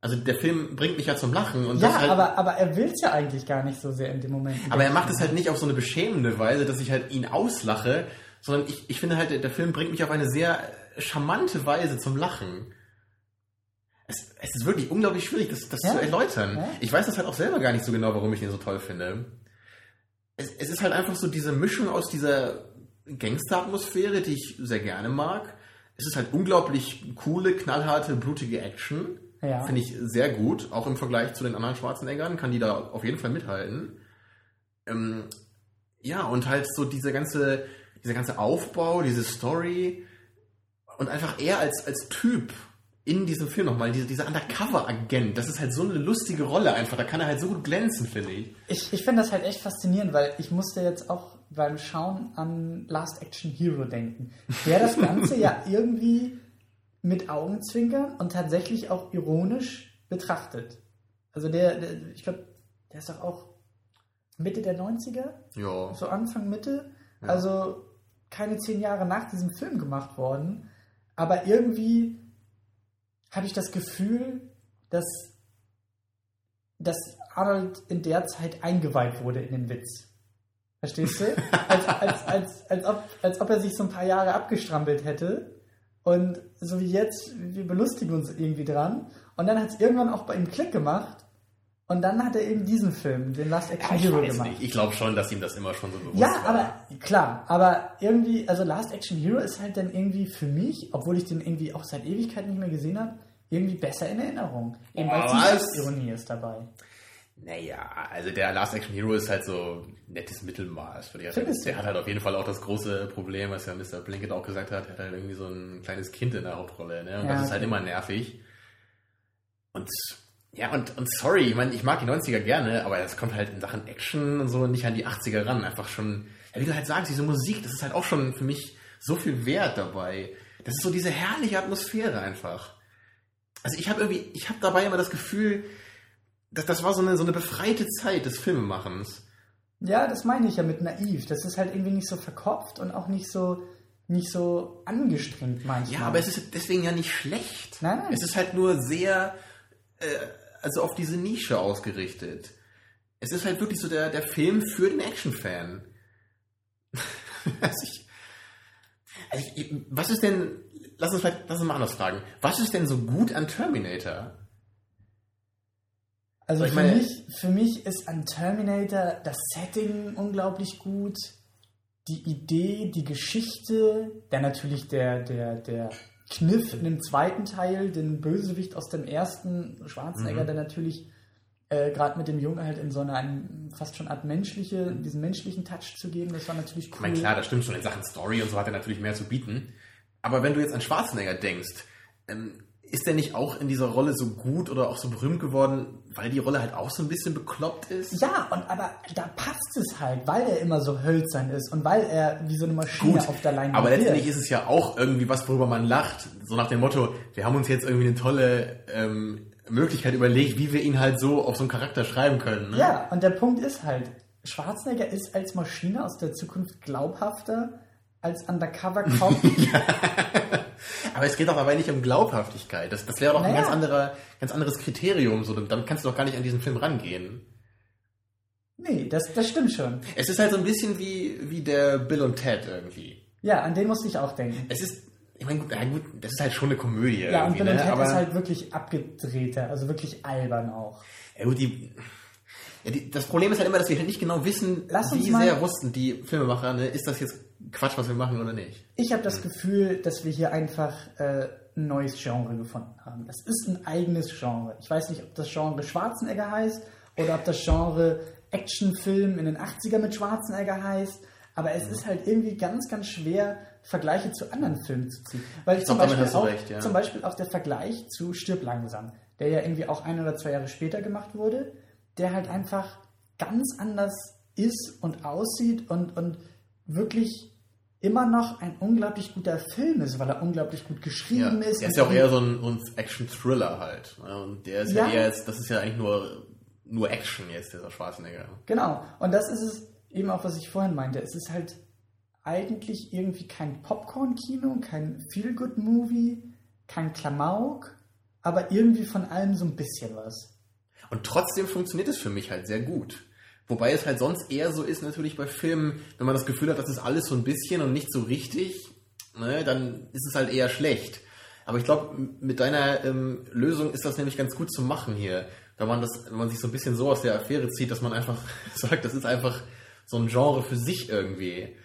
Also der Film bringt mich ja zum Lachen und Ja, das halt, aber, aber er will es ja eigentlich gar nicht so sehr in dem Moment. aber er macht es halt nicht auf so eine beschämende Weise, dass ich halt ihn auslache, sondern ich, ich finde halt, der Film bringt mich auf eine sehr charmante Weise zum Lachen. Es, es ist wirklich unglaublich schwierig, das, das Ja. zu erläutern. Ja. Ich weiß das halt auch selber gar nicht so genau, warum ich den so toll finde. Es, es ist halt einfach so diese Mischung aus dieser Gangster-Atmosphäre, die ich sehr gerne mag. Es ist halt unglaublich coole, knallharte, blutige Action. Ja. Finde ich sehr gut, auch im Vergleich zu den anderen Schwarzeneggern, kann die da auf jeden Fall mithalten. Ähm, ja, und halt so diese ganze, dieser ganze Aufbau, diese Story und einfach er als, als Typ in diesem Film nochmal, diese, dieser Undercover-Agent, das ist halt so eine lustige Rolle einfach, da kann er halt so gut glänzen, finde ich. Ich, ich finde das halt echt faszinierend, weil ich musste jetzt auch beim Schauen an Last Action Hero denken, der das Ganze ja irgendwie mit Augenzwinkern und tatsächlich auch ironisch betrachtet. Also der, der ich glaube, der ist doch auch Mitte der 90er, Ja. so Anfang Mitte, Ja. also keine zehn Jahre nach diesem Film gemacht worden, aber irgendwie habe ich das Gefühl, dass, dass Arnold in der Zeit eingeweiht wurde in den Witz. Verstehst du? Als, als, als, als, ob, als ob er sich so ein paar Jahre abgestrampelt hätte. Und so wie jetzt, wir belustigen uns irgendwie dran. Und dann hat es irgendwann auch bei ihm Klick gemacht. Und dann hat er eben diesen Film, den Last Action ich Hero weiß gemacht. nicht. Ich glaube schon, dass ihm das immer schon so bewusst Ja, war. aber klar, aber irgendwie, also Last Action Hero ist halt dann irgendwie für mich, obwohl ich den irgendwie auch seit Ewigkeit nicht mehr gesehen habe, irgendwie besser in Erinnerung. Eben weil die was? Selbstironie ist dabei. Naja, also der Last Action Hero ist halt so nettes Mittelmaß. ich sagen. Findest? Der hat halt auf jeden Fall auch das große Problem, was ja Mr. Blinkett auch gesagt hat, er hat halt irgendwie so ein kleines Kind in der Hauptrolle. Ne? Und Ja, das ist halt okay. immer nervig. Und ja, und, und sorry, ich meine, ich mag die 90er gerne, aber das kommt halt in Sachen Action und so nicht an die 80er ran. Einfach schon, ja, wie du halt sagst, diese Musik, das ist halt auch schon für mich so viel Wert dabei. Das ist so diese herrliche Atmosphäre einfach. Also ich habe irgendwie, ich habe dabei immer das Gefühl, dass das war so eine, so eine befreite Zeit des Filmemachens. Ja, das meine ich ja mit naiv. Das ist halt irgendwie nicht so verkopft und auch nicht so, nicht so angestrengt manchmal. Ja, aber es ist deswegen ja nicht schlecht. Nein, nein. Es ist halt nur sehr, äh, also auf diese Nische ausgerichtet. Es ist halt wirklich so der, der Film für den Action-Fan. also ich, also ich, was ist denn, lass uns vielleicht, lass uns mal anders fragen. Was ist denn so gut an Terminator? Also für, meine- mich, für mich ist an Terminator das Setting unglaublich gut, die Idee, die Geschichte, dann natürlich der, der, der Kniff in dem zweiten Teil, den Bösewicht aus dem ersten Schwarzenegger, Mhm. der natürlich äh, gerade mit dem Jungen halt in so einer einem fast schon Art menschliche, diesen menschlichen Touch zu geben, das war natürlich cool. Ich meine, klar, das stimmt schon. In Sachen Story und so hat er natürlich mehr zu bieten. Aber wenn du jetzt an Schwarzenegger denkst, ähm, ist der nicht auch in dieser Rolle so gut oder auch so berühmt geworden, weil die Rolle halt auch so ein bisschen bekloppt ist? Ja, und aber da passt es halt, weil er immer so hölzern ist und weil er wie so eine Maschine Gut, auf der Leinwand aber wirkt. letztendlich ist es ja auch irgendwie was, worüber man lacht. So nach dem Motto, wir haben uns jetzt irgendwie eine tolle ähm, Möglichkeit überlegt, wie wir ihn halt so auf so einen Charakter schreiben können. Ne? Ja, und der Punkt ist halt, Schwarzenegger ist als Maschine aus der Zukunft glaubhafter als Undercover-Cop. Aber es geht doch dabei nicht um Glaubhaftigkeit. Das, das wäre doch ein Naja. ganz, anderer, ganz anderes Kriterium. So, dann kannst du doch gar nicht an diesen Film rangehen. nee, das, das stimmt schon. Es ist halt so ein bisschen wie, wie der Bill und Ted irgendwie. Ja, an den musste ich auch denken. Es ist, ich meine, gut, ja, gut, das ist halt schon eine Komödie. Ja, und Bill und ne? Ted Aber, ist halt wirklich abgedrehter, also wirklich albern auch. ja, gut, die, ja, die, das Problem ist halt immer, dass wir halt nicht genau wissen, wie mal- sehr wussten die Filmemacher, ne, ist das jetzt Quatsch, was wir machen oder nicht. Ich habe das Gefühl, dass wir hier einfach äh, ein neues Genre gefunden haben. Es ist ein eigenes Genre. Ich weiß nicht, ob das Genre Schwarzenegger heißt oder ob das Genre Actionfilm in den 80er mit Schwarzenegger heißt. Aber es ist halt irgendwie ganz, ganz schwer, Vergleiche zu anderen Filmen zu ziehen. Weil zum, glaub, Beispiel auch, recht, ja. zum Beispiel auch der Vergleich zu Stirb langsam, der ja irgendwie auch ein oder zwei Jahre später gemacht wurde, der halt einfach ganz anders ist und aussieht und, und wirklich immer noch ein unglaublich guter Film ist, weil er unglaublich gut Ja, geschrieben ist. der ist ja auch eher so ein, ein Action-Thriller halt. ne? Und der ist ja, Ja. eher jetzt, das ist ja eigentlich nur, nur Action jetzt, dieser Schwarzenegger. Genau. Und das ist es eben auch, was ich vorhin meinte. Es ist halt eigentlich irgendwie kein Popcorn-Kino, kein Feel-Good-Movie, kein Klamauk, aber irgendwie von allem so ein bisschen was. Und trotzdem funktioniert es für mich halt sehr gut. Wobei es halt sonst eher so ist, natürlich bei Filmen, wenn man das Gefühl hat, das ist alles so ein bisschen und nicht so richtig, ne, dann ist es halt eher schlecht. Aber ich glaube, mit deiner ähm, Lösung ist das nämlich ganz gut zu machen hier. Wenn man das, wenn man sich so ein bisschen so aus der Affäre zieht, dass man einfach sagt, das ist einfach so ein Genre für sich irgendwie.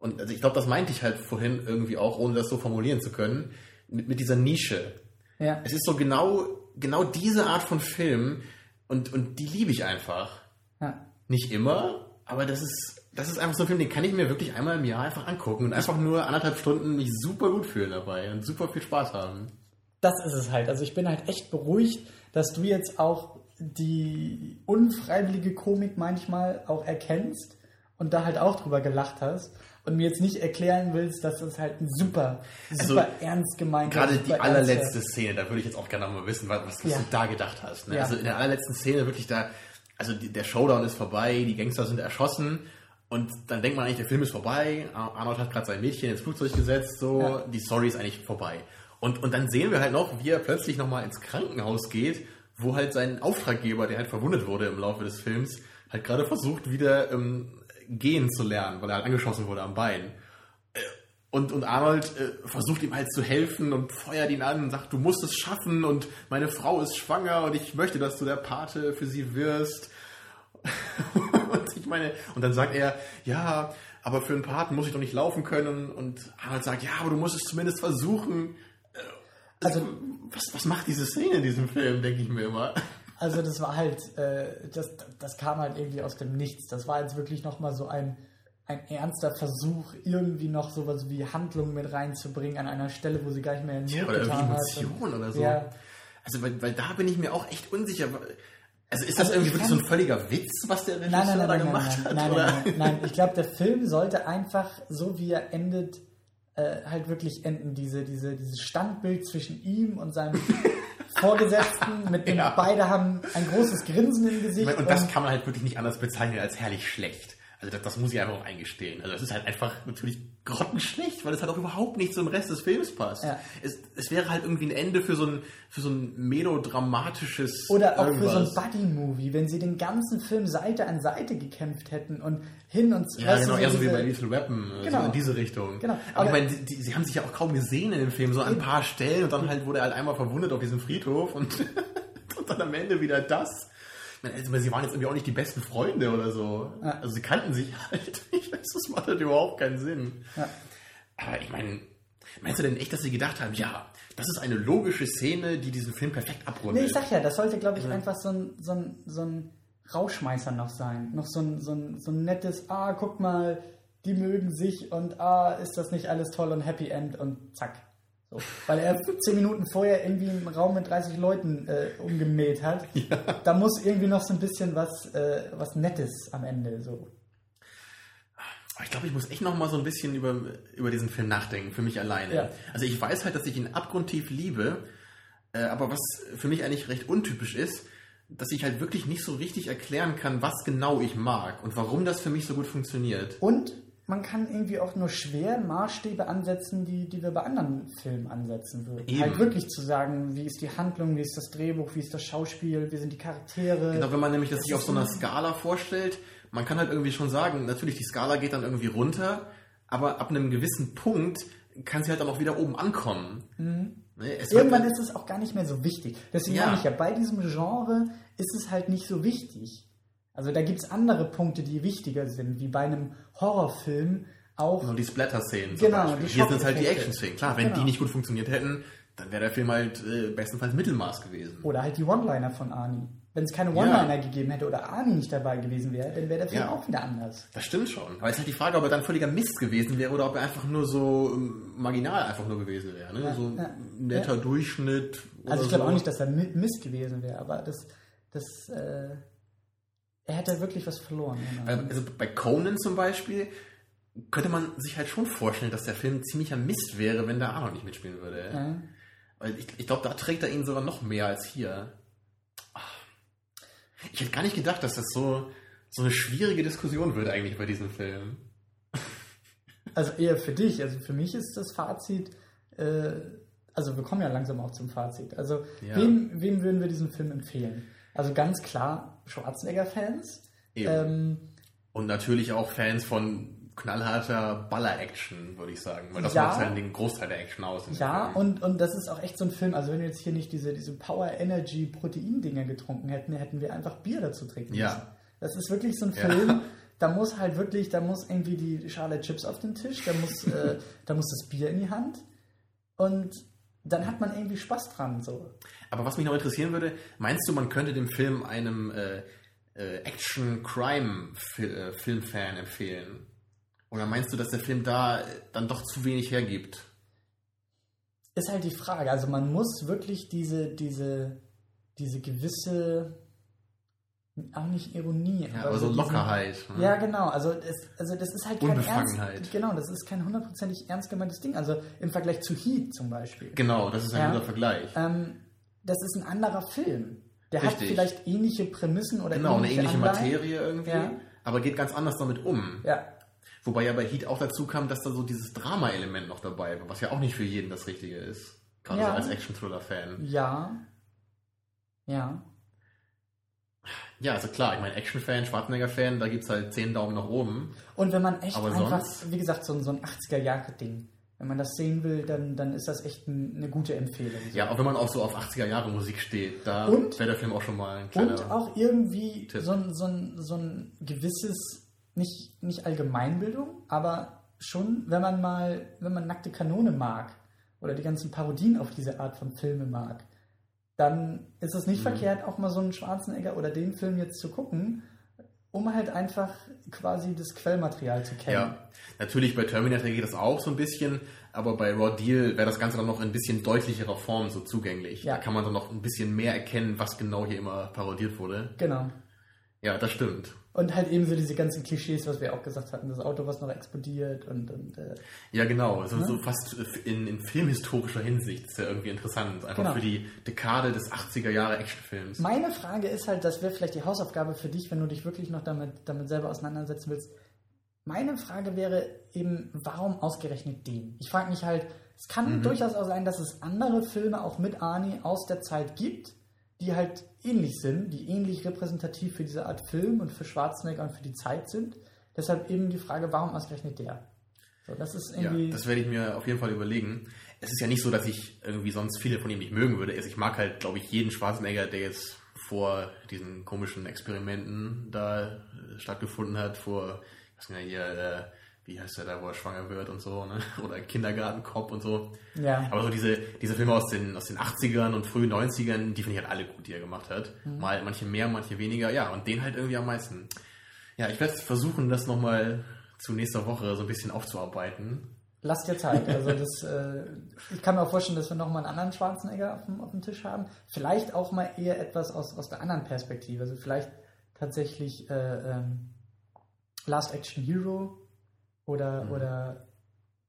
Und also ich glaube, das meinte ich halt vorhin irgendwie auch, ohne das so formulieren zu können, mit, mit dieser Nische. Ja. Es ist so genau, genau diese Art von Film und, und die liebe ich einfach. Ja. Nicht immer, aber das ist, das ist einfach so ein Film, den kann ich mir wirklich einmal im Jahr einfach angucken und einfach nur anderthalb Stunden mich super gut fühlen dabei und super viel Spaß haben. Das ist es halt. Also ich bin halt echt beruhigt, dass du jetzt auch die unfreiwillige Komik manchmal auch erkennst und da halt auch drüber gelacht hast und mir jetzt nicht erklären willst, dass das halt ein super, super ernst gemeinter Also Gerade die allerletzte Szene, da würde ich jetzt auch gerne noch mal wissen, was, was Ja. du da gedacht hast. Ne? Ja. Also in der allerletzten Szene wirklich da, also die, der Showdown ist vorbei, die Gangster sind erschossen und dann denkt man eigentlich, der Film ist vorbei. Ar- Arnold hat gerade sein Mädchen ins Flugzeug gesetzt, so Ja. die Story ist eigentlich vorbei. Und, und dann sehen wir halt noch, wie er plötzlich nochmal ins Krankenhaus geht, wo halt sein Auftraggeber, der halt verwundet wurde im Laufe des Films, halt gerade versucht, wieder ähm, gehen zu lernen, weil er halt angeschossen wurde am Bein. Und, und Arnold äh, versucht ihm halt zu helfen und feuert ihn an und sagt, du musst es schaffen und meine Frau ist schwanger und ich möchte, dass du der Pate für sie wirst. und ich meine, und dann sagt er, ja, aber für einen Paten muss ich doch nicht laufen können. Und Arnold sagt, ja, aber du musst es zumindest versuchen. Äh, Also- was, was macht diese Szene in diesem Film, denke ich mir immer. Also das war halt, äh, das, das kam halt irgendwie aus dem Nichts. Das war jetzt wirklich nochmal so ein, ein ernster Versuch, irgendwie noch sowas wie Handlung mit reinzubringen an einer Stelle, wo sie gar nicht mehr in Not Oder irgendwie getan hat. Emotion oder so. Ja. Also, weil, weil da bin ich mir auch echt unsicher. Also ist das Also irgendwie ich wirklich so ein völliger Witz, was der Regisseur Nein, nein, nein, da gemacht hat? nein, oder? nein, nein, nein. Ich glaube, der Film sollte einfach, so wie er endet, äh, halt wirklich enden. Diese, diese, dieses Standbild zwischen ihm und seinem Vorgesetzten, mit dem Ja. beide haben ein großes Grinsen im Ich Gesicht. und das kann man halt wirklich nicht anders bezeichnen als herrlich schlecht. Also das, das muss ich einfach auch eingestehen. Also das ist halt einfach natürlich grottenschlecht, weil es halt auch überhaupt nicht zum Rest des Films passt. Ja. Es, es wäre halt irgendwie ein Ende für so ein, für so ein melodramatisches Oder auch irgendwas. für so ein Buddy-Movie, wenn sie den ganzen Film Seite an Seite gekämpft hätten und hin und Ja, weißt du, genau, eher so wie bei Lethal Weapon, Genau. so in diese Richtung. Genau. Aber, Aber- ich meine, die, die, sie haben sich ja auch kaum gesehen in dem Film, so an ein paar Stellen und dann halt wurde er halt einmal verwundet auf diesem Friedhof und, und dann am Ende wieder das. Meine, also, sie waren jetzt irgendwie auch nicht die besten Freunde oder so. Ja. Also sie kannten sich halt. Ich weiß, das macht halt überhaupt keinen Sinn. Ja. Aber ich meine, meinst du denn echt, dass sie gedacht haben, ja, das ist eine logische Szene, die diesen Film perfekt abrundet? Nee, ich sag ja, das sollte, glaube ich, einfach so ein, so, ein, so ein Rauschmeißer noch sein. Noch so ein, so, ein, so ein nettes, ah, guck mal, die mögen sich und ah, ist das nicht alles toll und Happy End und zack. So. Weil er zehn Minuten vorher irgendwie einen Raum mit 30 Leuten äh, umgemäht hat. Da muss irgendwie noch so ein bisschen was, äh, was Nettes am Ende. So. Ich glaube, ich muss echt noch mal so ein bisschen über, über diesen Film nachdenken, für mich alleine. Ja. Also ich weiß halt, dass ich ihn abgrundtief liebe, äh, aber was für mich eigentlich recht untypisch ist, dass ich halt wirklich nicht so richtig erklären kann, was genau ich mag und warum das für mich so gut funktioniert. Und man kann irgendwie auch nur schwer Maßstäbe ansetzen, die, die wir bei anderen Filmen ansetzen würden. Eben. Halt wirklich zu sagen, wie ist die Handlung, wie ist das Drehbuch, wie ist das Schauspiel, wie sind die Charaktere. Genau, wenn man nämlich das sich auf so einer ein- Skala vorstellt, man kann halt irgendwie schon sagen, natürlich, die Skala geht dann irgendwie runter, aber ab einem gewissen Punkt kann sie halt dann auch wieder oben ankommen. Ne, es Mhm. Irgendwann ist es auch gar nicht mehr so wichtig. Deswegen Ja. meine ich ja, bei diesem Genre ist es halt nicht so wichtig. Also da gibt es andere Punkte, die wichtiger sind, wie bei einem Horrorfilm auch. Nur die Splatter-Szenen. Genau, die Hier sind es halt die. Action-Szenen. Klar, wenn Genau. die nicht gut funktioniert hätten, dann wäre der Film halt äh, bestenfalls Mittelmaß gewesen. Oder halt die One-Liner von Arnie. Wenn es keine One-Liner gegeben hätte oder Arnie nicht dabei gewesen wäre, dann wäre der Film Ja. auch wieder anders. Das stimmt schon. Aber es ist halt die Frage, ob er dann völliger Mist gewesen wäre oder ob er einfach nur so ähm, marginal einfach nur gewesen wäre. Ne? so ein ja. netter Durchschnitt. Also ich glaube so. auch nicht, dass er mi- Mist gewesen wäre, aber das, das, äh, er hätte wirklich was verloren. Weil, Also bei Conan zum Beispiel könnte man sich halt schon vorstellen, dass der Film ziemlicher Mist wäre, wenn der Arnold nicht mitspielen würde. Ja. Weil ich, ich glaube, da trägt er ihn sogar noch mehr als hier. Ah. Ich hätte gar nicht gedacht, dass das so, so eine schwierige Diskussion wird eigentlich bei diesem Film. Also eher für dich. Also für mich ist das Fazit, äh, also wir kommen ja langsam auch zum Fazit. Also Ja. wem, wem würden wir diesen Film empfehlen? Also ganz klar Schwarzenegger-Fans. Ähm, Und natürlich auch Fans von knallharter Baller-Action, würde ich sagen. Weil das Ja. macht halt den Großteil der Action aus. ja, Film. und, und das ist auch echt so ein Film, also wenn wir jetzt hier nicht diese, diese Power-Energy-Protein-Dinger getrunken hätten, hätten wir einfach Bier dazu trinken Ja. müssen. Das ist wirklich so ein Ja. Film, da muss halt wirklich, da muss irgendwie die Schale Chips auf den Tisch, da muss, äh, da muss das Bier in die Hand und dann hat man irgendwie Spaß dran. So. Aber was mich noch interessieren würde, meinst du, man könnte dem Film einem äh, äh, Action-Crime-Filmfan empfehlen? Oder meinst du, dass der Film da äh, dann doch zu wenig hergibt? Ist halt die Frage. Also man muss wirklich diese, diese, diese gewisse, auch nicht Ironie, Ja, aber so diesen- Lockerheit. ne? Ja, genau. Also, es, also das ist halt kein Unbefangenheit. ernst, genau, das ist kein hundertprozentig ernst gemeintes Ding. Also im Vergleich zu Heat zum Beispiel. Genau, das ist ein Ja. guter Vergleich. Ähm, das ist ein anderer Film. Der hat Richtig. vielleicht ähnliche Prämissen oder Genau, eine ähnliche Anleihen. Materie irgendwie, Ja. aber geht ganz anders damit um. Ja, Wobei ja bei Heat auch dazu kam, dass da so dieses Drama-Element noch dabei war, was ja auch nicht für jeden das Richtige ist. Gerade Ja. so als Action-Thriller-Fan. ja, ja. Ja, also klar, ich meine, Action-Fan, Schwarzenegger-Fan, da gibt's halt 10 Daumen nach oben. Und wenn man echt Aber einfach, sonst? wie gesagt, so, ein- so ein 80er-Jahre-Ding, wenn man das sehen will, dann, dann ist das echt ein, eine gute Empfehlung. So. Ja, auch wenn man auch so auf 80er-Jahre-Musik steht, da wäre der Film auch schon mal ein kleiner... Und auch irgendwie Tipp. so ein, so, ein, so ein gewisses, nicht, nicht Allgemeinbildung, aber schon, wenn man mal, wenn man nackte Kanone mag oder die ganzen Parodien auf diese Art von Filme mag, dann ist es Mhm. nicht verkehrt, auch mal so einen Schwarzenegger oder den Film jetzt zu gucken, um halt einfach quasi das Quellmaterial zu kennen. Ja, natürlich bei Terminator geht das auch so ein bisschen, aber bei Raw Deal wäre das Ganze dann noch in ein bisschen deutlicherer Form so zugänglich. Ja. Da kann man dann noch ein bisschen mehr erkennen, was genau hier immer parodiert wurde. Genau. Ja, das stimmt. Und halt eben so diese ganzen Klischees, was wir auch gesagt hatten, das Auto, was noch explodiert und, und äh, Ja, genau. So, Ne? so fast in, in filmhistorischer Hinsicht ist ja irgendwie interessant. Einfach Genau. für die Dekade des 80er Jahre Actionfilms. Meine Frage ist halt, das wäre vielleicht die Hausaufgabe für dich, wenn du dich wirklich noch damit, damit selber auseinandersetzen willst. Meine Frage wäre eben, warum ausgerechnet den? Ich frage mich halt, es kann durchaus auch sein, dass es andere Filme auch mit Arnie aus der Zeit gibt, die halt ähnlich sind, die ähnlich repräsentativ für diese Art Film und für Schwarzenegger und für die Zeit sind. Deshalb eben die Frage, warum ausgerechnet der? So, das ist Ja, irgendwie. das werde ich mir auf jeden Fall überlegen. Es ist ja nicht so, dass ich irgendwie sonst viele von ihm nicht mögen würde. Also ich mag halt, glaube ich, jeden Schwarzenegger, der jetzt vor diesen komischen Experimenten da äh, stattgefunden hat, vor, ich weiß nicht, hier, äh, wie heißt der da, wo er schwanger wird und so, ne? Oder Kindergartenkopf und so. ja. Aber so diese, diese Filme aus den, aus den 80ern und frühen 90ern, die finde ich halt alle gut, die er gemacht hat. Mal manche mehr, manche weniger. Ja, und den halt irgendwie am meisten. Ja, ich werde versuchen, das nochmal zu nächster Woche so ein bisschen aufzuarbeiten. Lass dir Zeit. Also das, äh, ich kann mir auch vorstellen, dass wir nochmal einen anderen Schwarzenegger auf dem, auf dem Tisch haben. Vielleicht auch mal eher etwas aus, aus der anderen Perspektive. Also vielleicht tatsächlich äh, ähm, Last Action Hero oder, Mhm. oder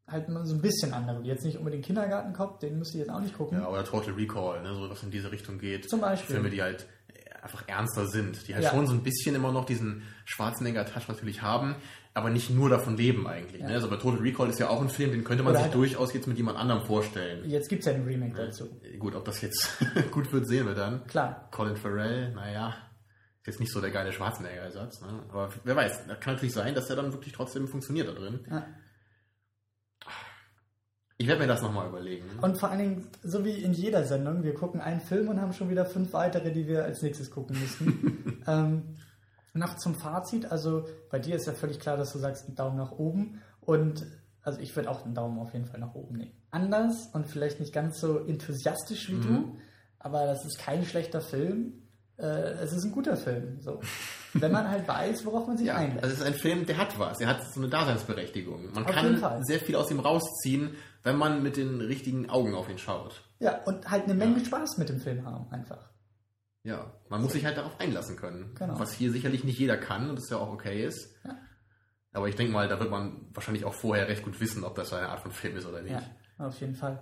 halt so ein bisschen andere. Jetzt nicht unbedingt Kindergartenkopf, den müsst ihr jetzt auch nicht gucken. Ja, oder Total Recall, ne, so was in diese Richtung geht. Zum Beispiel. Filme, die halt einfach ernster sind, die halt Ja. schon so ein bisschen immer noch diesen Schwarzenegger-Touch natürlich haben, aber nicht nur davon leben eigentlich. Ne? Also bei Total Recall ist ja auch ein Film, den könnte man Oder sich halt- durchaus jetzt mit jemand anderem vorstellen. Jetzt gibt es ja einen Remake dazu. Gut, ob das jetzt gut wird, sehen wir dann. Klar. Colin Farrell, naja, jetzt nicht so der geile Schwarzenegger-Ersatz. Ne? Aber wer weiß, kann natürlich sein, dass der dann wirklich trotzdem funktioniert da drin. Ja. Ich werde mir das nochmal überlegen. Und vor allen Dingen, so wie in jeder Sendung, wir gucken einen Film und haben schon wieder fünf weitere, die wir als nächstes gucken müssen. ähm, noch zum Fazit, also bei dir ist ja völlig klar, dass du sagst, einen Daumen nach oben. Und also ich würde auch einen Daumen auf jeden Fall nach oben nehmen. anders und vielleicht nicht ganz so enthusiastisch wie mhm. du, aber das ist kein schlechter Film. Äh, es ist ein guter Film. So. Wenn man halt weiß, worauf man sich ja, einlässt. Also es ist ein Film, der hat was. Er hat so eine Daseinsberechtigung. Man auf kann sehr viel aus ihm rausziehen, wenn man mit den richtigen Augen auf ihn schaut. Ja, und halt eine Menge ja. Spaß mit dem Film haben, einfach. Ja, man muss sich halt darauf einlassen können. Genau. Was hier sicherlich nicht jeder kann und das ja auch okay ist. Ja. Aber ich denke mal, da wird man wahrscheinlich auch vorher recht gut wissen, ob das eine Art von Film ist oder nicht. Ja, auf jeden Fall.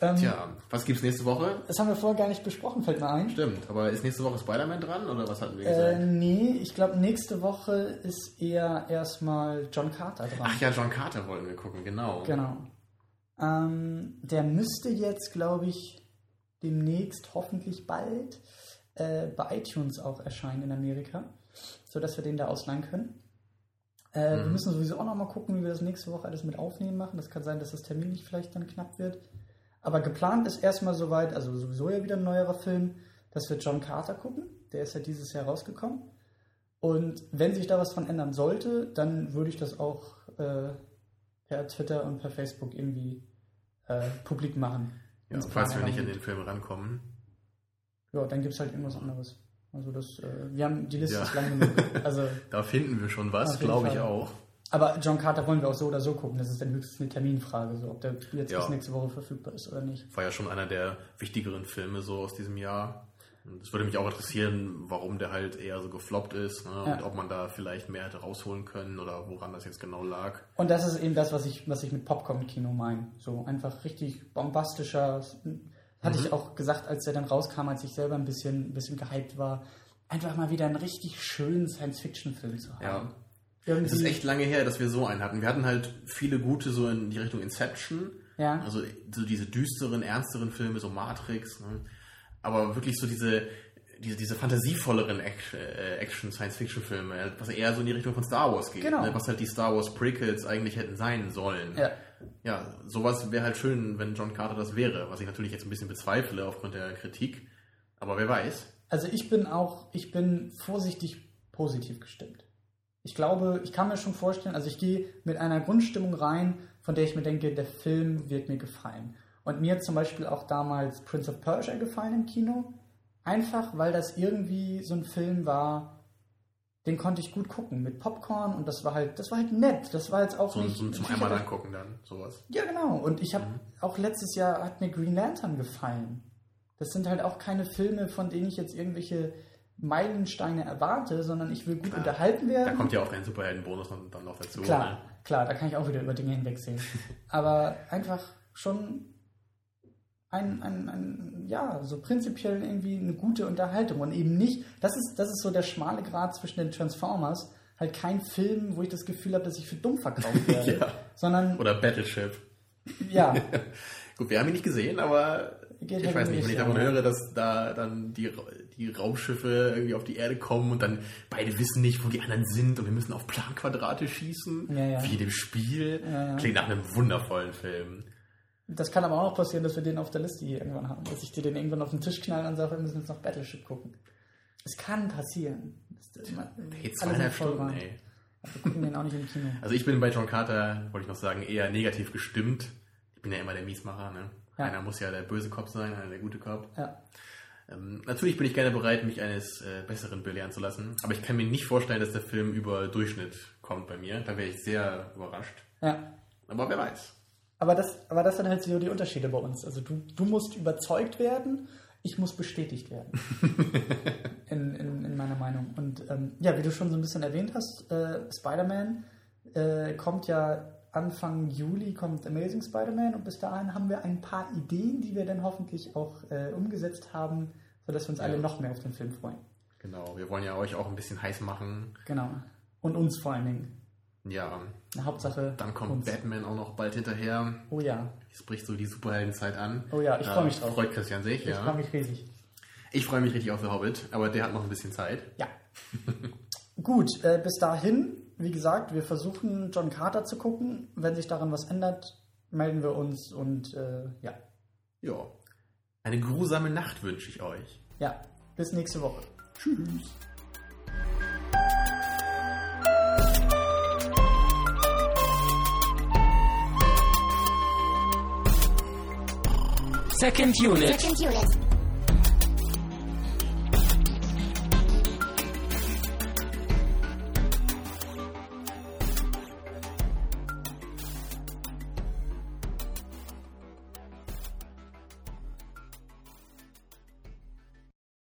Ähm, Tja, was gibt's nächste Woche? Das haben wir vorher gar nicht besprochen, fällt mir ein. Stimmt, aber ist nächste Woche Spider-Man dran oder was hatten wir gesagt? Äh, nee, ich glaube nächste Woche ist eher erstmal John Carter dran. Ach ja, John Carter wollten wir gucken, genau. Genau. Ähm, der müsste jetzt, glaube ich, demnächst hoffentlich bald äh, bei iTunes auch erscheinen in Amerika, sodass wir den da ausleihen können. Äh, mhm. Wir müssen sowieso auch noch mal gucken, wie wir das nächste Woche alles mit aufnehmen machen. Das kann sein, dass das Termin nicht vielleicht dann knapp wird. Aber geplant ist erstmal soweit, also sowieso ja wieder ein neuerer Film, dass wir John Carter gucken. Der ist ja dieses Jahr rausgekommen. Und wenn sich da was von ändern sollte, dann würde ich das auch äh, per Twitter und per Facebook irgendwie äh, publik machen. Ja, falls wir nicht in den Film rankommen. Ja, dann gibt es halt irgendwas anderes. Also das, äh, wir haben die Liste ja. ist lang genug. Also, da finden wir schon was, glaube ich auch. Aber John Carter wollen wir auch so oder so gucken. Das ist dann höchstens eine Terminfrage, so ob der jetzt ja. bis nächste Woche verfügbar ist oder nicht. War ja schon einer der wichtigeren Filme so aus diesem Jahr. Es würde mich auch interessieren, warum der halt eher so gefloppt ist ne? ja. und ob man da vielleicht mehr hätte rausholen können oder woran das jetzt genau lag. Und das ist eben das, was ich, was ich mit Popcorn-Kino meine. So einfach richtig bombastischer. Hatte mhm. ich auch gesagt, als er dann rauskam, als ich selber ein bisschen, ein bisschen gehypt war, einfach mal wieder einen richtig schönen Science-Fiction-Film zu haben. Ja. Es ist echt lange her, dass wir so einen hatten. Wir hatten halt viele gute so in die Richtung Inception. Ja. Also so diese düsteren, ernsteren Filme, so Matrix. Ne? Aber wirklich so diese, diese, diese fantasievolleren äh, Action-Science-Fiction-Filme, was eher so in die Richtung von Star Wars geht. Genau. Ne? Was halt die Star Wars Prequels eigentlich hätten sein sollen. Ja. Ja, sowas wäre halt schön, wenn John Carter das wäre. Was ich natürlich jetzt ein bisschen bezweifle aufgrund der Kritik. Aber wer weiß. Also ich bin auch, ich bin vorsichtig positiv gestimmt. Ich glaube, ich kann mir schon vorstellen, also ich gehe mit einer Grundstimmung rein, von der ich mir denke, der Film wird mir gefallen. Und mir hat zum Beispiel auch damals Prince of Persia gefallen im Kino. Einfach, weil das irgendwie so ein Film war, den konnte ich gut gucken mit Popcorn und das war halt, das war halt nett. Das war jetzt auch so, nicht. So zum einmal angucken dann, sowas. Ja, genau. Und ich habe mhm. auch letztes Jahr hat mir Green Lantern gefallen. Das sind halt auch keine Filme, von denen ich jetzt irgendwelche Meilensteine erwarte, sondern ich will gut klar. unterhalten werden. Da kommt ja auch ein Superheldenbonus dann noch dazu. Klar, ne? klar, da kann ich auch wieder über Dinge hinwegsehen. Aber einfach schon ein, ein, ein, ja, so prinzipiell irgendwie eine gute Unterhaltung und eben nicht, das ist, das ist so der schmale Grad zwischen den Transformers, halt kein Film, wo ich das Gefühl habe, dass ich für dumm verkauft werde, ja. sondern... Oder Battleship. Ja. Gut, wir haben ihn nicht gesehen, aber Geht ich halt weiß nicht, wenn ich davon höre, dass da dann die, die Raumschiffe irgendwie auf die Erde kommen und dann beide wissen nicht, wo die anderen sind und wir müssen auf Planquadrate schießen, ja, ja. wie in dem Spiel. Ja, Klingt nach einem wundervollen Film. Das kann aber auch noch passieren, dass wir den auf der Liste hier irgendwann haben. Dass ich dir den irgendwann auf den Tisch knall und sage, wir müssen jetzt noch Battleship gucken. Es kann passieren. Ist zweieinhalb Stunden, ey. wir gucken den auch nicht im Kino. Also ich bin bei John Carter, wollte ich noch sagen, eher negativ gestimmt. Ich bin ja immer der Miesmacher, ne? Ja. Einer muss ja der böse Kopf sein, einer der gute Kopf. Ja. Ähm, natürlich bin ich gerne bereit, mich eines äh, Besseren belehren zu lassen, aber ich kann mir nicht vorstellen, dass der Film über Durchschnitt kommt bei mir. Da wäre ich sehr überrascht. Ja. Aber wer weiß. Aber das, aber das sind halt so die Unterschiede bei uns. Also du, du musst überzeugt werden, ich muss bestätigt werden. in, in, in, meiner Meinung. Und ähm, ja, wie du schon so ein bisschen erwähnt hast, äh, Spider-Man äh, kommt ja Anfang Juli kommt Amazing Spider-Man und bis dahin haben wir ein paar Ideen, die wir dann hoffentlich auch äh, umgesetzt haben, sodass wir uns ja. alle noch mehr auf den Film freuen. Genau, wir wollen ja euch auch ein bisschen heiß machen. Genau. Und uns vor allen Dingen. Ja. Hauptsache. Dann kommt uns. Batman auch noch bald hinterher. Oh ja. Es bricht so die Superheldenzeit an. Oh ja, ich freue mich drauf. Freut Christian sich, ich ja. Ich freue mich riesig. Ich freue mich richtig auf The Hobbit, aber der hat noch ein bisschen Zeit. Ja. Gut, äh, bis dahin wie gesagt, wir versuchen John Carter zu gucken. Wenn sich daran was ändert, melden wir uns und äh, ja. Ja. Eine grusame Nacht wünsche ich euch. Ja, bis nächste Woche. Tschüss. Second Unit. Second unit.